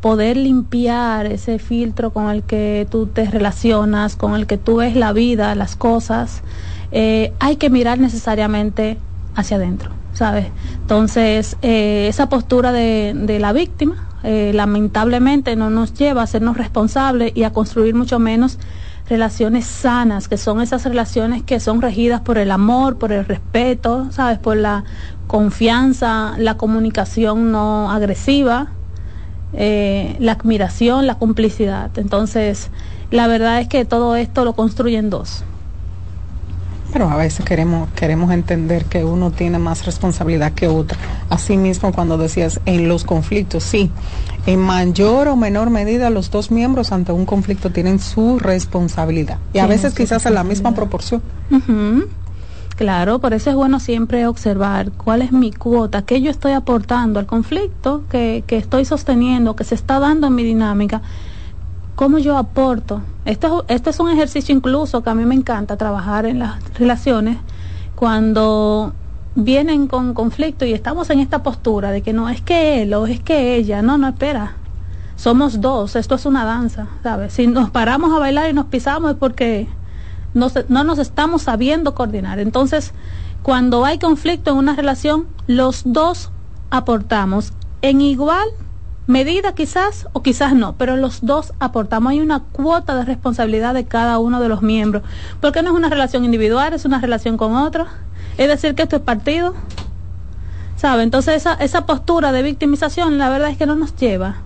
poder limpiar ese filtro con el que tú te relacionas, con el que tú ves la vida, las cosas, eh, hay que mirar necesariamente hacia adentro, ¿sabes? Entonces, eh, esa postura de, de la víctima, eh, lamentablemente no nos lleva a sernos responsables y a construir mucho menos relaciones sanas, que son esas relaciones que son regidas por el amor, por el respeto, ¿sabes? Por la confianza, la comunicación no agresiva, eh, la admiración, la complicidad. Entonces, la verdad es que todo esto lo construyen dos. Pero a veces queremos, queremos entender que uno tiene más responsabilidad que otro. Asimismo, cuando decías en los conflictos, sí, en mayor o menor medida los dos miembros ante un conflicto tienen su responsabilidad. Y a veces quizás en la misma proporción. Claro, por eso es bueno siempre observar cuál es mi cuota, qué yo estoy aportando al conflicto que, que estoy sosteniendo, que se está dando en mi dinámica cómo yo aporto. Esto, este es un ejercicio incluso que a mí me encanta trabajar en las relaciones cuando vienen con conflicto y estamos en esta postura de que no es que él o es que ella, no, no, espera. Somos dos, esto es una danza, ¿sabes? Si nos paramos a bailar y nos pisamos es porque no, no nos estamos sabiendo coordinar. Entonces, cuando hay conflicto en una relación, los dos aportamos en igual medida quizás o quizás no, pero los dos aportamos. Hay una cuota de responsabilidad de cada uno de los miembros, porque no es una relación individual, es una relación con otro. Es decir, que esto es partido. ¿Sabe? Entonces esa, esa postura de victimización, la verdad es que no nos lleva.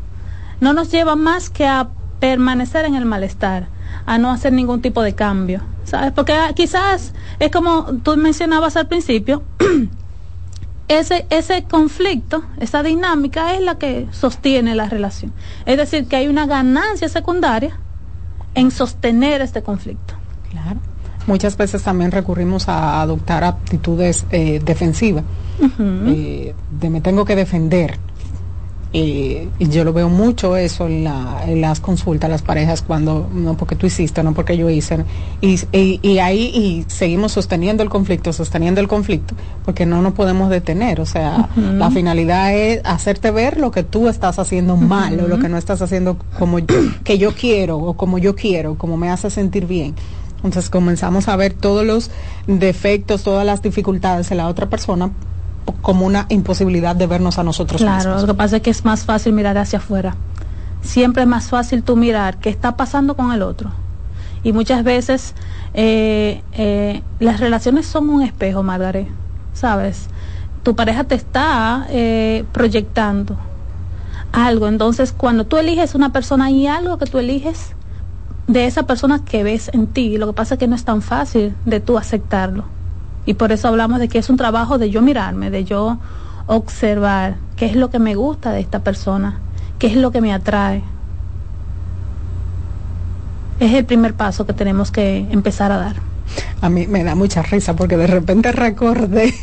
No nos lleva más que a permanecer en el malestar, a no hacer ningún tipo de cambio. ¿Sabes? Porque quizás es como tú mencionabas al principio, [CLEARS THROAT] ese, ese conflicto, esa dinámica es la que sostiene la relación. Es decir, que hay una ganancia secundaria en sostener este conflicto. Claro. Muchas veces también recurrimos a adoptar actitudes eh, defensivas. Eh, de me tengo que defender, y yo lo veo mucho eso en, las consultas, las parejas, cuando, no porque tú hiciste, no porque yo hice. Y, y, ahí y seguimos sosteniendo el conflicto, sosteniendo el conflicto, porque no nos podemos detener. O sea, la finalidad es hacerte ver lo que tú estás haciendo mal o lo que no estás haciendo como yo, que yo quiero o como yo quiero, como me hace sentir bien. Entonces comenzamos a ver todos los defectos, todas las dificultades de la otra persona como una imposibilidad de vernos a nosotros mismos. Claro, lo que pasa es que es más fácil mirar hacia afuera. Siempre es más fácil tú mirar qué está pasando con el otro. Y muchas veces eh, eh, las relaciones son un espejo, Margaret, ¿sabes? Tu pareja te está eh, proyectando algo. Entonces, cuando tú eliges una persona, hay algo que tú eliges de esa persona que ves en ti. Lo que pasa es que no es tan fácil de tú aceptarlo. Y por eso hablamos de que es un trabajo de yo mirarme, de yo observar qué es lo que me gusta de esta persona, qué es lo que me atrae. Es el primer paso que tenemos que empezar a dar. A mí me da mucha risa porque de repente recordé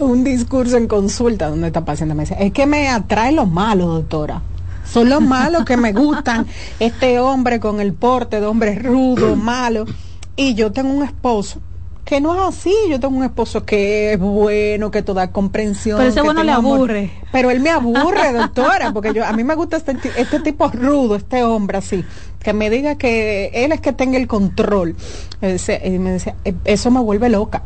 un discurso en consulta donde esta paciente me es que me atrae lo malo, doctora. Son los malos que me gustan. Este hombre con el porte de hombre rudo, malo. Y yo tengo un esposo que no es así. Yo tengo un esposo que es bueno, que toda comprensión. Pero ese bueno le aburre. Pero él me aburre, doctora, porque yo a mí me gusta este, este tipo rudo, este hombre así, que me diga que él es que tenga el control. Y me decía, e, eso me vuelve loca.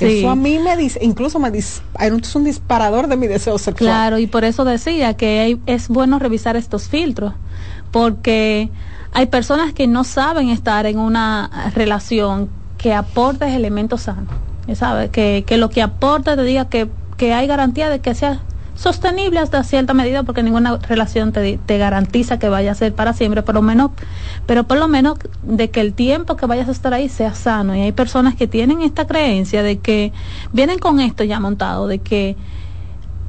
Eso a mí me dice, incluso me dice, es un disparador de mi deseo sexual. Claro, y por eso decía que es bueno revisar estos filtros, porque hay personas que no saben estar en una relación que aportes elementos sanos, ¿sabes? Que, que lo que aporta te diga que, que hay garantía de que sea sostenible hasta cierta medida porque ninguna relación te, te, garantiza que vaya a ser para siempre, por lo menos, pero por lo menos de que el tiempo que vayas a estar ahí sea sano. Y hay personas que tienen esta creencia de que vienen con esto ya montado, de que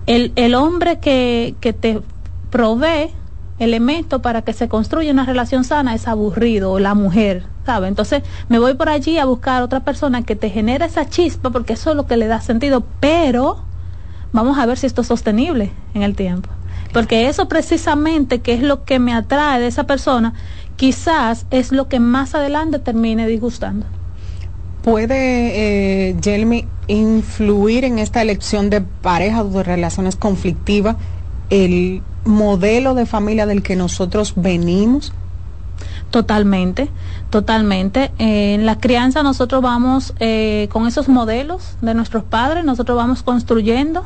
el, el hombre que, que te provee elemento para que se construya una relación sana es aburrido la mujer, ¿sabe? Entonces me voy por allí a buscar otra persona que te genere esa chispa porque eso es lo que le da sentido, pero vamos a ver si esto es sostenible en el tiempo. Porque eso precisamente, que es lo que me atrae de esa persona, quizás es lo que más adelante termine disgustando. ¿Puede, eh, influir en esta elección de parejas o de relaciones conflictivas el modelo de familia del que nosotros venimos? Totalmente, totalmente. en la crianza nosotros vamos eh, con esos modelos de nuestros padres, nosotros vamos construyendo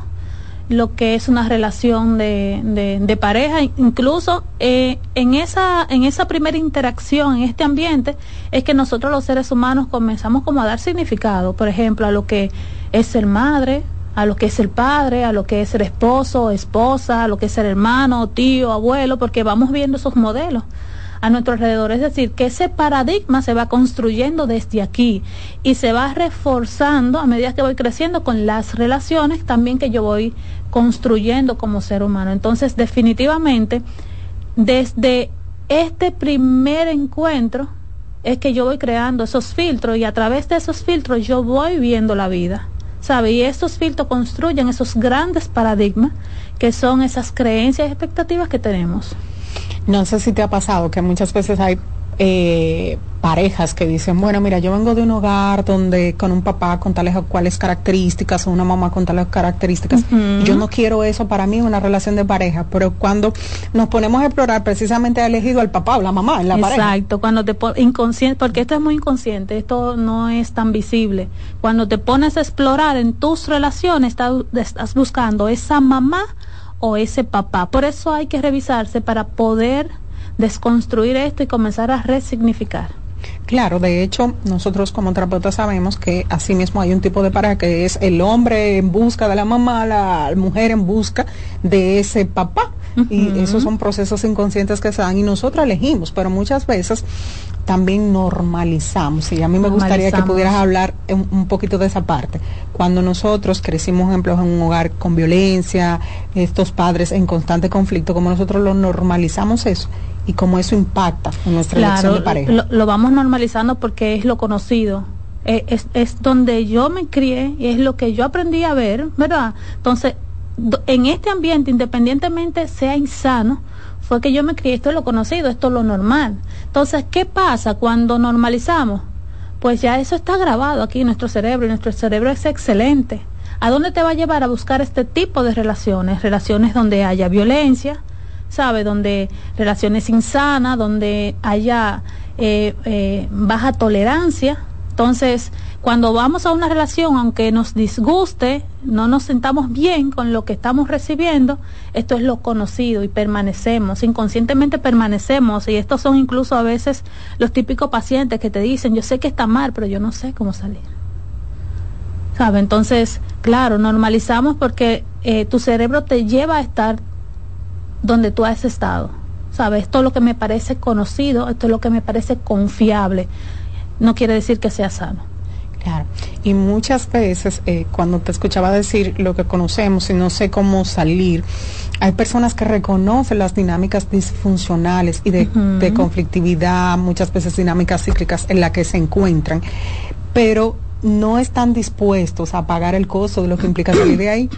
lo que es una relación de, de, pareja, incluso eh, en, esa, en esa primera interacción, en este ambiente, es que nosotros los seres humanos comenzamos como a dar significado, por ejemplo, a lo que es ser madre, a lo que es el padre, a lo que es ser esposo, esposa, a lo que es ser hermano, tío, abuelo, porque vamos viendo esos modelos a nuestro alrededor. Es decir, que ese paradigma se va construyendo desde aquí y se va reforzando a medida que voy creciendo con las relaciones también que yo voy construyendo como ser humano. Entonces, definitivamente, desde este primer encuentro es que yo voy creando esos filtros y a través de esos filtros yo voy viendo la vida. ¿Sabe? Y estos filtros construyen esos grandes paradigmas que son esas creencias y expectativas que tenemos. No sé si te ha pasado que muchas veces hay eh, parejas que dicen, bueno, mira, yo vengo de un hogar donde con un papá con tales o cuales características o una mamá con tales características, yo no quiero eso para mí, una relación de pareja, pero cuando nos ponemos a explorar, precisamente ha elegido al papá o la mamá en la pareja. Exacto, cuando te inconsciente, porque esto es muy inconsciente, esto no es tan visible. Cuando te pones a explorar en tus relaciones, estás buscando esa mamá o ese papá. Por eso hay que revisarse para poder desconstruir esto y comenzar a resignificar. Claro, de hecho, nosotros como terapeutas sabemos que asimismo hay un tipo de pareja que es el hombre en busca de la mamá, la mujer en busca de ese papá. Y esos son procesos inconscientes que se dan y nosotros elegimos, pero muchas veces también normalizamos. Y a mí me gustaría que pudieras hablar un, poquito de esa parte. Cuando nosotros crecimos, ejemplos, en un hogar con violencia, estos padres en constante conflicto, como nosotros lo normalizamos eso y cómo eso impacta en nuestra relación de pareja. Lo, lo, vamos normalizando porque es lo conocido. Eh, es, es donde yo me crié y es lo que yo aprendí a ver, ¿verdad? Entonces, en este ambiente, independientemente sea insano, fue que yo me crié, esto es lo conocido, esto es lo normal. Entonces, ¿qué pasa cuando normalizamos? Pues ya eso está grabado aquí en nuestro cerebro y nuestro cerebro es excelente. ¿A dónde te va a llevar a buscar este tipo de relaciones? Relaciones donde haya violencia, ¿sabe? Donde relaciones insanas, donde haya eh, eh, baja tolerancia. Entonces, cuando vamos a una relación, aunque nos disguste, no nos sentamos bien con lo que estamos recibiendo, esto es lo conocido y permanecemos, inconscientemente permanecemos y estos son incluso a veces los típicos pacientes que te dicen, yo sé que está mal, pero yo no sé cómo salir. ¿Sabe? Entonces, claro, normalizamos porque eh, tu cerebro te lleva a estar donde tú has estado. ¿Sabes? Esto es lo que me parece conocido, esto es lo que me parece confiable. No quiere decir que sea sano. Claro. Y muchas veces eh, cuando te escuchaba decir lo que conocemos y no sé cómo salir, hay personas que reconocen las dinámicas disfuncionales y de, conflictividad, muchas veces dinámicas cíclicas en las que se encuentran, pero no están dispuestos a pagar el costo de lo que implica salir de ahí.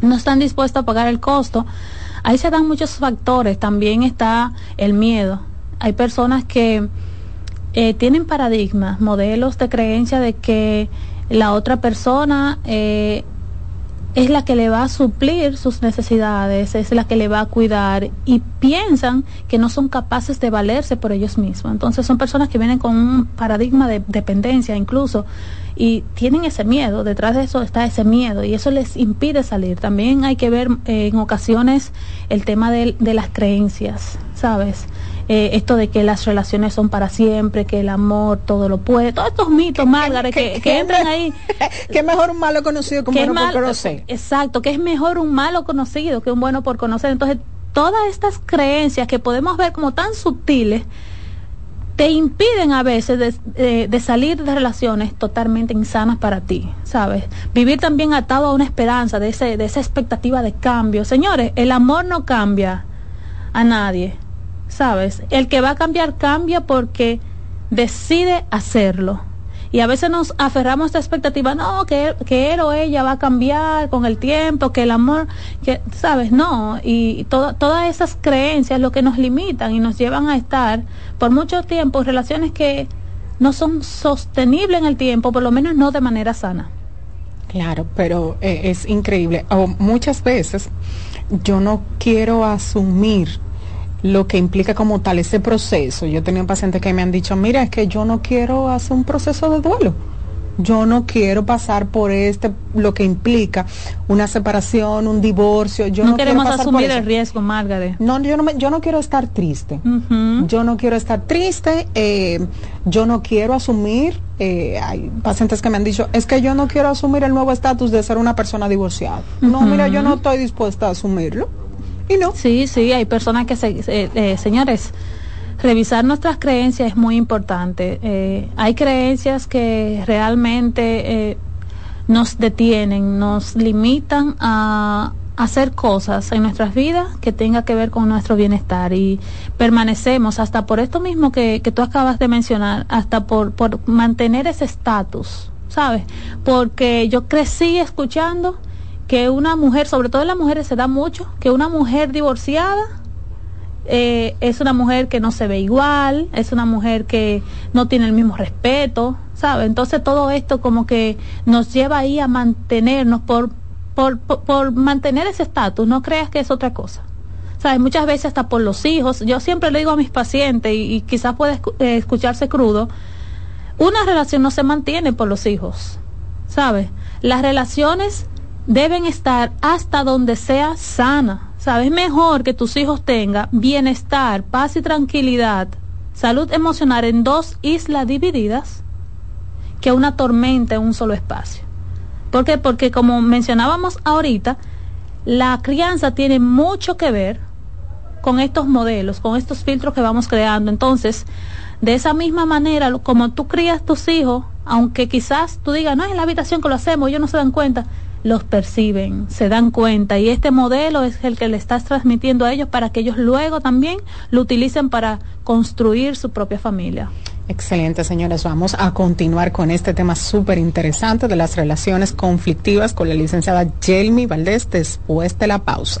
No están dispuestos a pagar el costo. Ahí se dan muchos factores. También está el miedo. Hay personas que eh, tienen paradigmas, modelos de creencia de que la otra persona eh, es la que le va a suplir sus necesidades, es la que le va a cuidar y piensan que no son capaces de valerse por ellos mismos. Entonces son personas que vienen con un paradigma de dependencia incluso y tienen ese miedo, detrás de eso está ese miedo y eso les impide salir. También hay que ver eh, en ocasiones el tema de, de las creencias, ¿sabes? Eh, esto de que las relaciones son para siempre, que el amor todo lo puede, todos estos mitos, Margaret, que, entran ahí. [LAUGHS] que mejor un malo conocido que un bueno por conocer. Exacto, que es mejor un malo conocido que un bueno por conocer. Entonces, todas estas creencias que podemos ver como tan sutiles, te impiden a veces de, de, salir de relaciones totalmente insanas para ti, ¿sabes? Vivir también atado a una esperanza, de, ese, de esa expectativa de cambio. Señores, el amor no cambia a nadie. ¿Sabes? El que va a cambiar cambia porque decide hacerlo. Y a veces nos aferramos a esta expectativa, no, que, que él o ella va a cambiar con el tiempo, que el amor, que, ¿sabes? No, y todas esas creencias lo que nos limitan y nos llevan a estar por mucho tiempo relaciones que no son sostenibles en el tiempo, por lo menos no de manera sana. Claro, pero eh, es increíble. Muchas veces yo no quiero asumir lo que implica como tal ese proceso. Yo he tenido pacientes que me han dicho, mira, es que yo no quiero hacer un proceso de duelo. yo no quiero pasar por este, lo que implica una separación, un divorcio. Yo no, queremos quiero asumir el riesgo, Margaret. No, yo no, me, yo no quiero estar triste. Yo no quiero estar triste. Eh, yo no quiero asumir. Eh, hay pacientes que me han dicho, es que yo no quiero asumir el nuevo estatus de ser una persona divorciada. No, mira, yo no estoy dispuesta a asumirlo. Sí, sí, hay personas que, se, eh, eh señores, revisar nuestras creencias es muy importante. Eh, hay creencias que realmente nos detienen, nos limitan a hacer cosas en nuestras vidas que tenga que ver con nuestro bienestar y permanecemos hasta por esto mismo que, que tú acabas de mencionar, hasta por, por mantener ese estatus, ¿sabes? Porque yo crecí escuchando que una mujer, sobre todo en las mujeres se da mucho, que una mujer divorciada eh, es una mujer que no se ve igual, es una mujer que no tiene el mismo respeto, ¿sabe? Entonces todo esto como que nos lleva ahí a mantenernos por, por, por, mantener ese estatus, no creas que es otra cosa. ¿Sabes? Muchas veces hasta por los hijos, yo siempre le digo a mis pacientes, y, quizás puede eh, escucharse crudo, una relación no se mantiene por los hijos, ¿sabes? Las relaciones deben estar hasta donde sea sana, sabes mejor que tus hijos tengan bienestar, paz y tranquilidad, salud emocional en dos islas divididas que una tormenta en un solo espacio. ¿Por qué? Porque como mencionábamos ahorita, la crianza tiene mucho que ver con estos modelos, con estos filtros que vamos creando. Entonces, de esa misma manera, como tú crías tus hijos, aunque quizás tú digas, no es en la habitación que lo hacemos, ellos no se dan cuenta, los perciben, se dan cuenta y este modelo es el que le estás transmitiendo a ellos para que ellos luego también lo utilicen para construir su propia familia. Excelente, señores. Vamos a continuar con este tema súper interesante de las relaciones conflictivas con la licenciada Jelmy Valdés después de la pausa.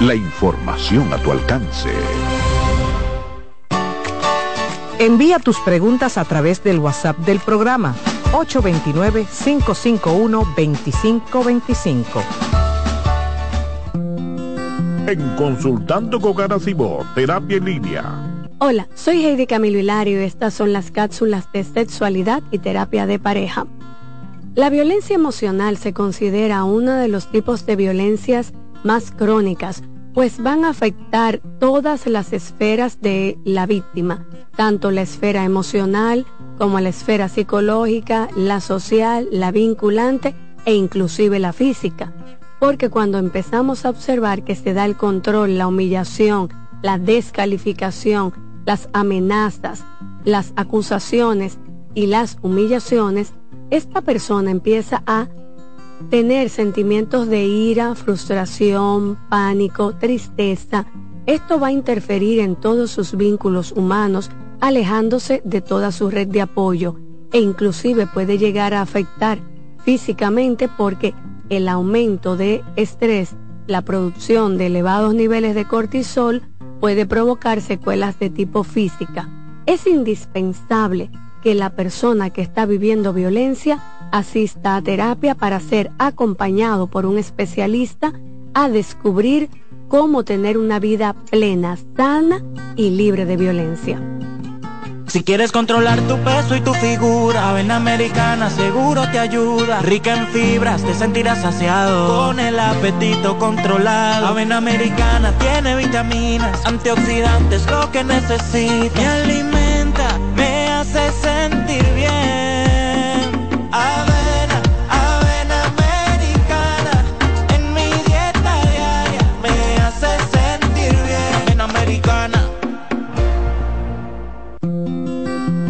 la información a tu alcance. Envía tus preguntas a través del WhatsApp del programa 829-551-2525. En Consultando con Garacimo, Terapia en Línea. Hola, soy Heidi Camilo Hilario y estas son las cápsulas de sexualidad y terapia de pareja. La violencia emocional se considera uno de los tipos de violencias más crónicas, pues van a afectar todas las esferas de la víctima, tanto la esfera emocional como la esfera psicológica, la social, la vinculante e inclusive la física. Porque cuando empezamos a observar que se da el control, la humillación, la descalificación, las amenazas, las acusaciones y las humillaciones, esta persona empieza a tener sentimientos de ira, frustración, pánico, tristeza. Esto va a interferir en todos sus vínculos humanos, alejándose de toda su red de apoyo e inclusive puede llegar a afectar físicamente porque el aumento de estrés, la producción de elevados niveles de cortisol puede provocar secuelas de tipo física. Es indispensable que la persona que está viviendo violencia asista a terapia para ser acompañado por un especialista a descubrir cómo tener una vida plena, sana y libre de violencia. Si quieres controlar tu peso y tu figura, Avena Americana seguro te ayuda. Rica en fibras, te sentirás saciado. Con el apetito controlado. Avena Americana tiene vitaminas, antioxidantes, lo que necesitas. Me alimenta, me hace sentir.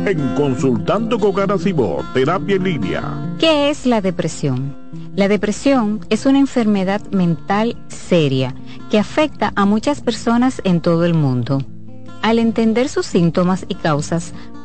En Consultando con Garacimo, Terapia en Línea. ¿Qué es la depresión? La depresión es una enfermedad mental seria que afecta a muchas personas en todo el mundo. Al entender sus síntomas y causas,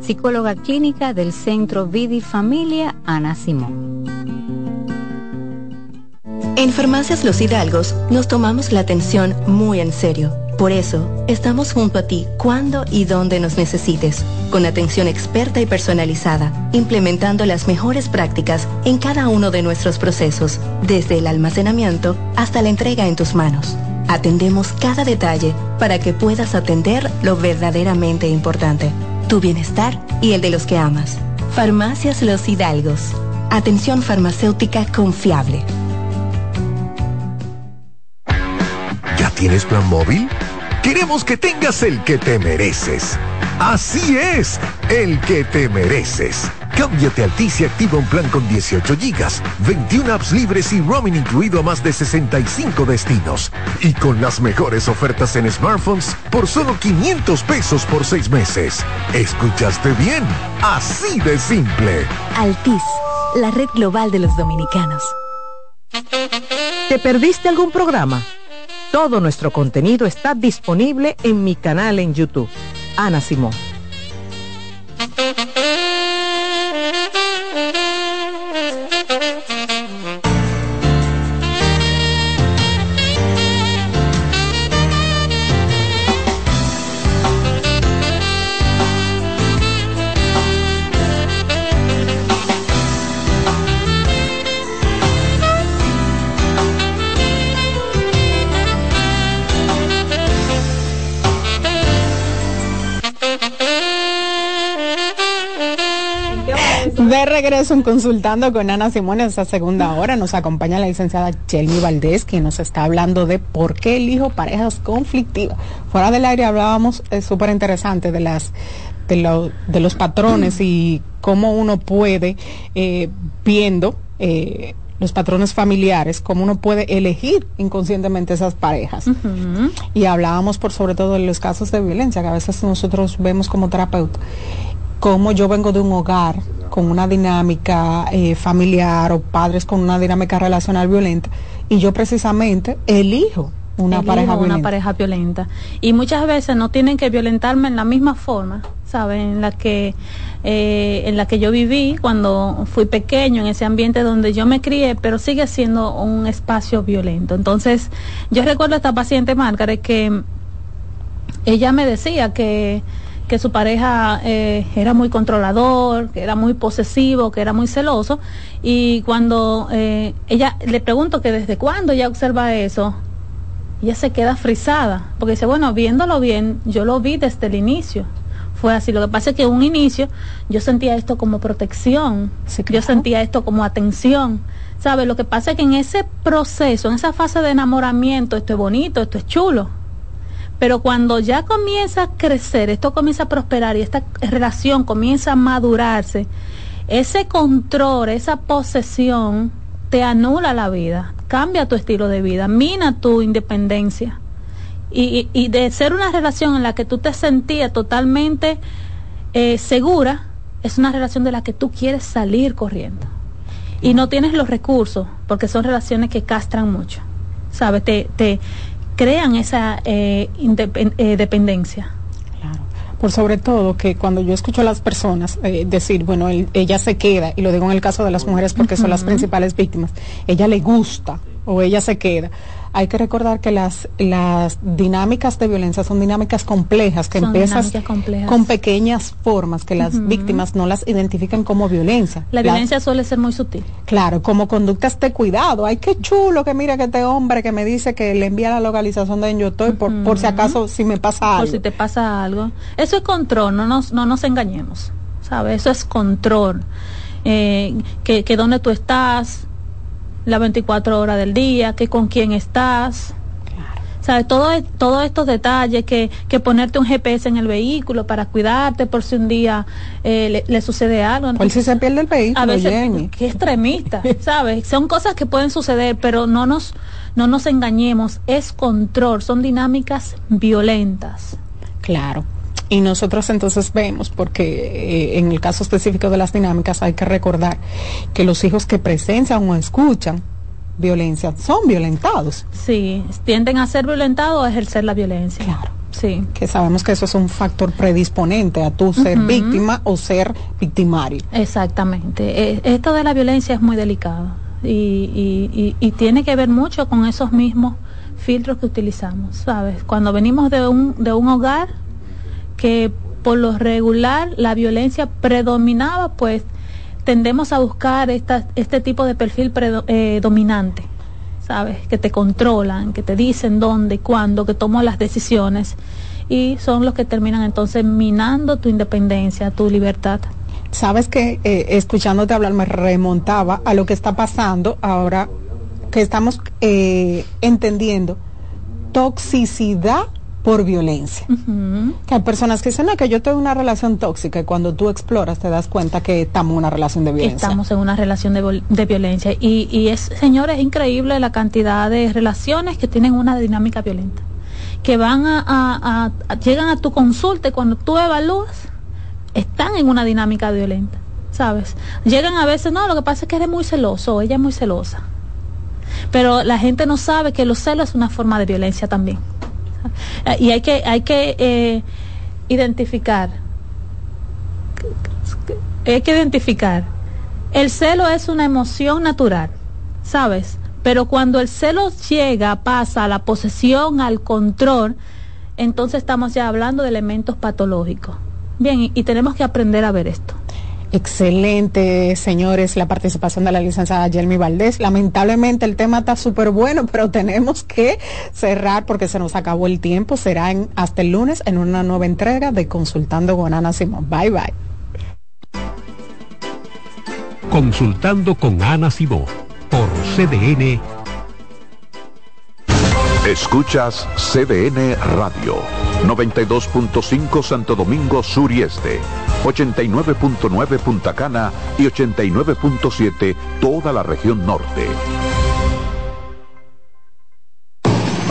psicóloga clínica del Centro Vidi Familia Ana Simón. En Farmacias Los Hidalgos nos tomamos la atención muy en serio. Por eso, estamos junto a ti cuando y donde nos necesites, con atención experta y personalizada, implementando las mejores prácticas en cada uno de nuestros procesos, desde el almacenamiento hasta la entrega en tus manos. Atendemos cada detalle para que puedas atender lo verdaderamente importante tu bienestar y el de los que amas. Farmacias Los Hidalgos. Atención farmacéutica confiable. ¿Ya tienes plan móvil? Queremos que tengas el que te mereces. Así es, el que te mereces. Cámbiate a Altis y activa un plan con 18 gigas, 21 apps libres y roaming incluido a más de 65 destinos. Y con las mejores ofertas en smartphones por solo 500 pesos por 6 meses. ¿Escuchaste bien? Así de simple. Altis, la red global de los dominicanos. ¿Te perdiste algún programa? Todo nuestro contenido está disponible en mi canal en YouTube. Ana Simón. Consultando con Ana Simón en esta segunda hora nos acompaña la licenciada Chelmy Valdés, quien nos está hablando de por qué elijo parejas conflictivas. Fuera del aire hablábamos, es súper interesante, de las de, de, los patrones y cómo uno puede, eh, viendo eh, los patrones familiares, cómo uno puede elegir inconscientemente esas parejas. Y hablábamos por sobre todo de los casos de violencia que a veces nosotros vemos como terapeuta cómo yo vengo de un hogar con una dinámica eh, familiar o padres con una dinámica relacional violenta y yo precisamente elijo una pareja violenta. una pareja violenta y muchas veces no tienen que violentarme en la misma forma ¿sabes? en la que eh, en la que yo viví cuando fui pequeño en ese ambiente donde yo me crié pero sigue siendo un espacio violento entonces yo recuerdo a esta paciente Margaret que ella me decía que que su pareja eh, era muy controlador, que era muy posesivo, que era muy celoso. Y cuando eh, ella le pregunto que desde cuándo ella observa eso, ella se queda frisada, porque dice, bueno, viéndolo bien, yo lo vi desde el inicio. Fue así. Lo que pasa es que en un inicio yo sentía esto como protección, yo sentía esto como atención. ¿Sabe? Lo que pasa es que en ese proceso, en esa fase de enamoramiento, esto es bonito, esto es chulo pero cuando ya comienza a crecer, esto comienza a prosperar y esta relación comienza a madurarse, ese control, esa posesión te anula la vida, cambia tu estilo de vida, mina tu independencia. Y, de ser una relación en la que tú te sentías totalmente eh, segura, es una relación de la que tú quieres salir corriendo. Y no tienes los recursos, porque son relaciones que castran mucho. ¿Sabes? Te, te, crean esa eh, eh, dependencia. Claro. Por sobre todo que cuando yo escucho a las personas eh, decir, bueno, ella se queda, y lo digo en el caso de las mujeres porque son las principales víctimas, ella le gusta o ella se queda hay que recordar que las, las dinámicas de violencia son dinámicas complejas, que empiezan con pequeñas formas que las víctimas no las identifican como violencia. La violencia suele ser muy sutil. Claro, como conductas de cuidado. Ay, qué chulo que mira que este hombre que me dice que le envía la localización de yo estoy por, por si acaso si me pasa algo. Por si te pasa algo. Eso es control, no nos, no nos engañemos. ¿Sabes? Eso es control. Eh, que, que donde tú estás, las 24 horas del día, que con quién estás. ¿Sabes? Todo, todos estos detalles, que, que ponerte un GPS en el vehículo para cuidarte por si un día eh, le, sucede algo. Por si se pierde el vehículo, a veces, qué extremista, ¿sabes? Son cosas que pueden suceder, pero no nos, no nos engañemos, es control, son dinámicas violentas. Claro. Y nosotros entonces vemos, porque eh, en el caso específico de las dinámicas hay que recordar que los hijos que presencian o escuchan violencia son violentados. Sí, tienden a ser violentados o a ejercer la violencia. Claro. Sí. Que sabemos que eso es un factor predisponente a tu ser víctima o ser victimario. Exactamente. Eh, esto de la violencia es muy delicado y, y tiene que ver mucho con esos mismos filtros que utilizamos, ¿sabes? Cuando venimos de un, de un hogar que por lo regular la violencia predominaba, pues tendemos a buscar esta, este tipo de perfil eh, dominante, ¿sabes? Que te controlan, que te dicen dónde, cuándo, que toman las decisiones y son los que terminan entonces minando tu independencia, tu libertad. Sabes que eh, escuchándote hablar me remontaba a lo que está pasando ahora que estamos eh, entendiendo toxicidad por violencia. Que hay personas que dicen, no, que yo tengo una relación tóxica y cuando tú exploras te das cuenta que estamos en una relación de violencia. Estamos en una relación de, de violencia. Y, y es, señores, es increíble la cantidad de relaciones que tienen una dinámica violenta. Que van a, llegan a tu consulta y cuando tú evalúas, están en una dinámica violenta. ¿Sabes? Llegan a veces, no, lo que pasa es que eres muy celoso, ella es muy celosa. Pero la gente no sabe que los celos es una forma de violencia también [LAUGHS] y hay que, hay que eh, identificar, hay que identificar, el celo es una emoción natural, ¿sabes? Pero cuando el celo llega, pasa a la posesión, al control, entonces estamos ya hablando de elementos patológicos. Bien, y tenemos que aprender a ver esto. Excelente, señores, la participación de la licenciada Yelmi Valdés. Lamentablemente el tema está súper bueno, pero tenemos que cerrar porque se nos acabó el tiempo. Será en, hasta el lunes en una nueva entrega de Consultando con Ana Simón. Bye bye. Consultando con Ana Simón por CDN. Escuchas CDN Radio, 92.5 Santo Domingo Sur y Este 89.9 Punta Cana y 89.7 toda la región norte.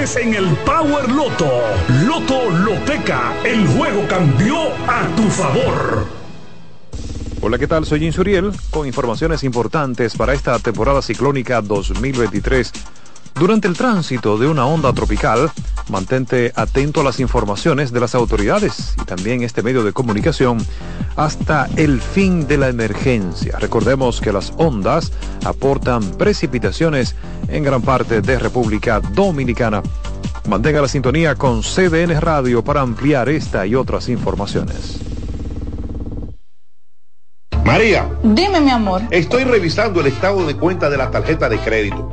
en el Power Loto. Loto Loteca, el juego cambió a tu favor. Hola, ¿qué tal? Soy Insuriel con informaciones importantes para esta temporada ciclónica 2023. Durante el tránsito de una onda tropical, mantente atento a las informaciones de las autoridades y también este medio de comunicación hasta el fin de la emergencia. Recordemos que las ondas aportan precipitaciones en gran parte de República Dominicana. Mantenga la sintonía con CDN Radio para ampliar esta y otras informaciones. María. Dime, mi amor. Estoy revisando el estado de cuenta de la tarjeta de crédito.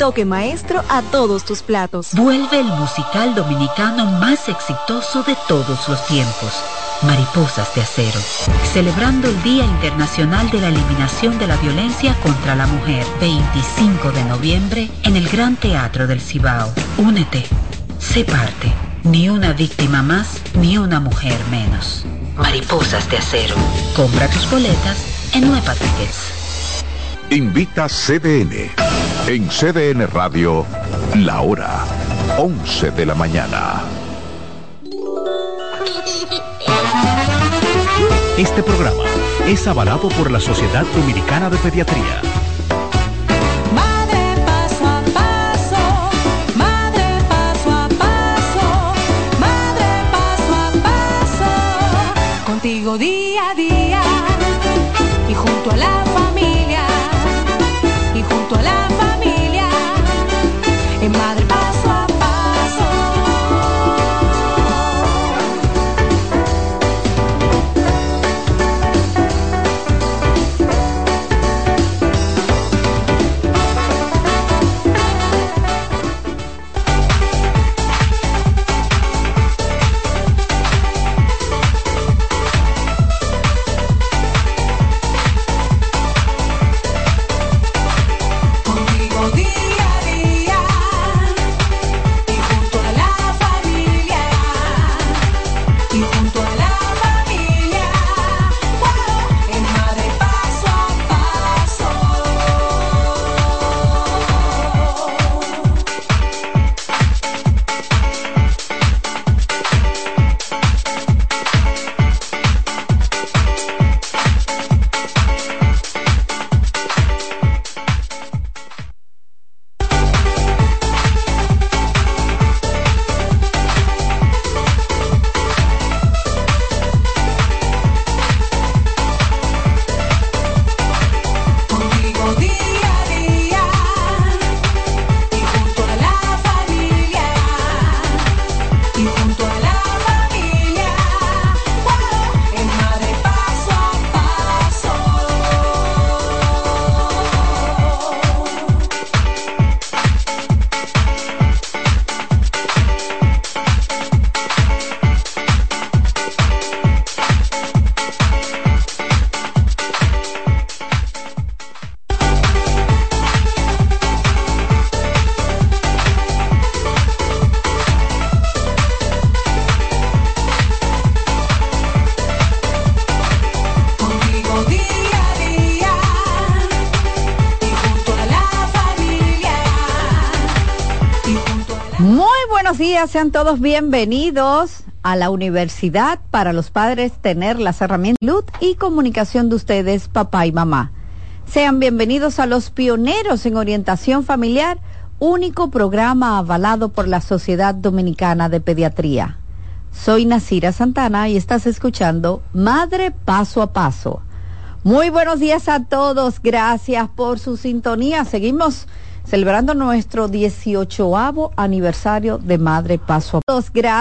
maestro a todos tus platos. Vuelve el musical dominicano más exitoso de todos los tiempos. Mariposas de Acero, celebrando el Día Internacional de la Eliminación de la Violencia contra la Mujer, 25 de noviembre, en el Gran Teatro del Cibao. Únete, sé parte, ni una víctima más, ni una mujer menos. Mariposas de Acero. Compra tus boletas en Nueva Tickets. Invita CDN. En CDN Radio, la hora 11 de la mañana. Este programa es avalado por la Sociedad Dominicana de Pediatría. Madre paso a paso, madre paso a paso, madre paso a paso, contigo día sean todos bienvenidos a la Universidad para los Padres tener las herramientas de salud y comunicación de ustedes, papá y mamá. Sean bienvenidos a los pioneros en orientación familiar, único programa avalado por la Sociedad Dominicana de Pediatría. Soy Nasira Santana y estás escuchando Madre Paso a Paso. Muy buenos días a todos, gracias por su sintonía. Seguimos celebrando nuestro 18 aniversario de Madre Paso a. Gracias.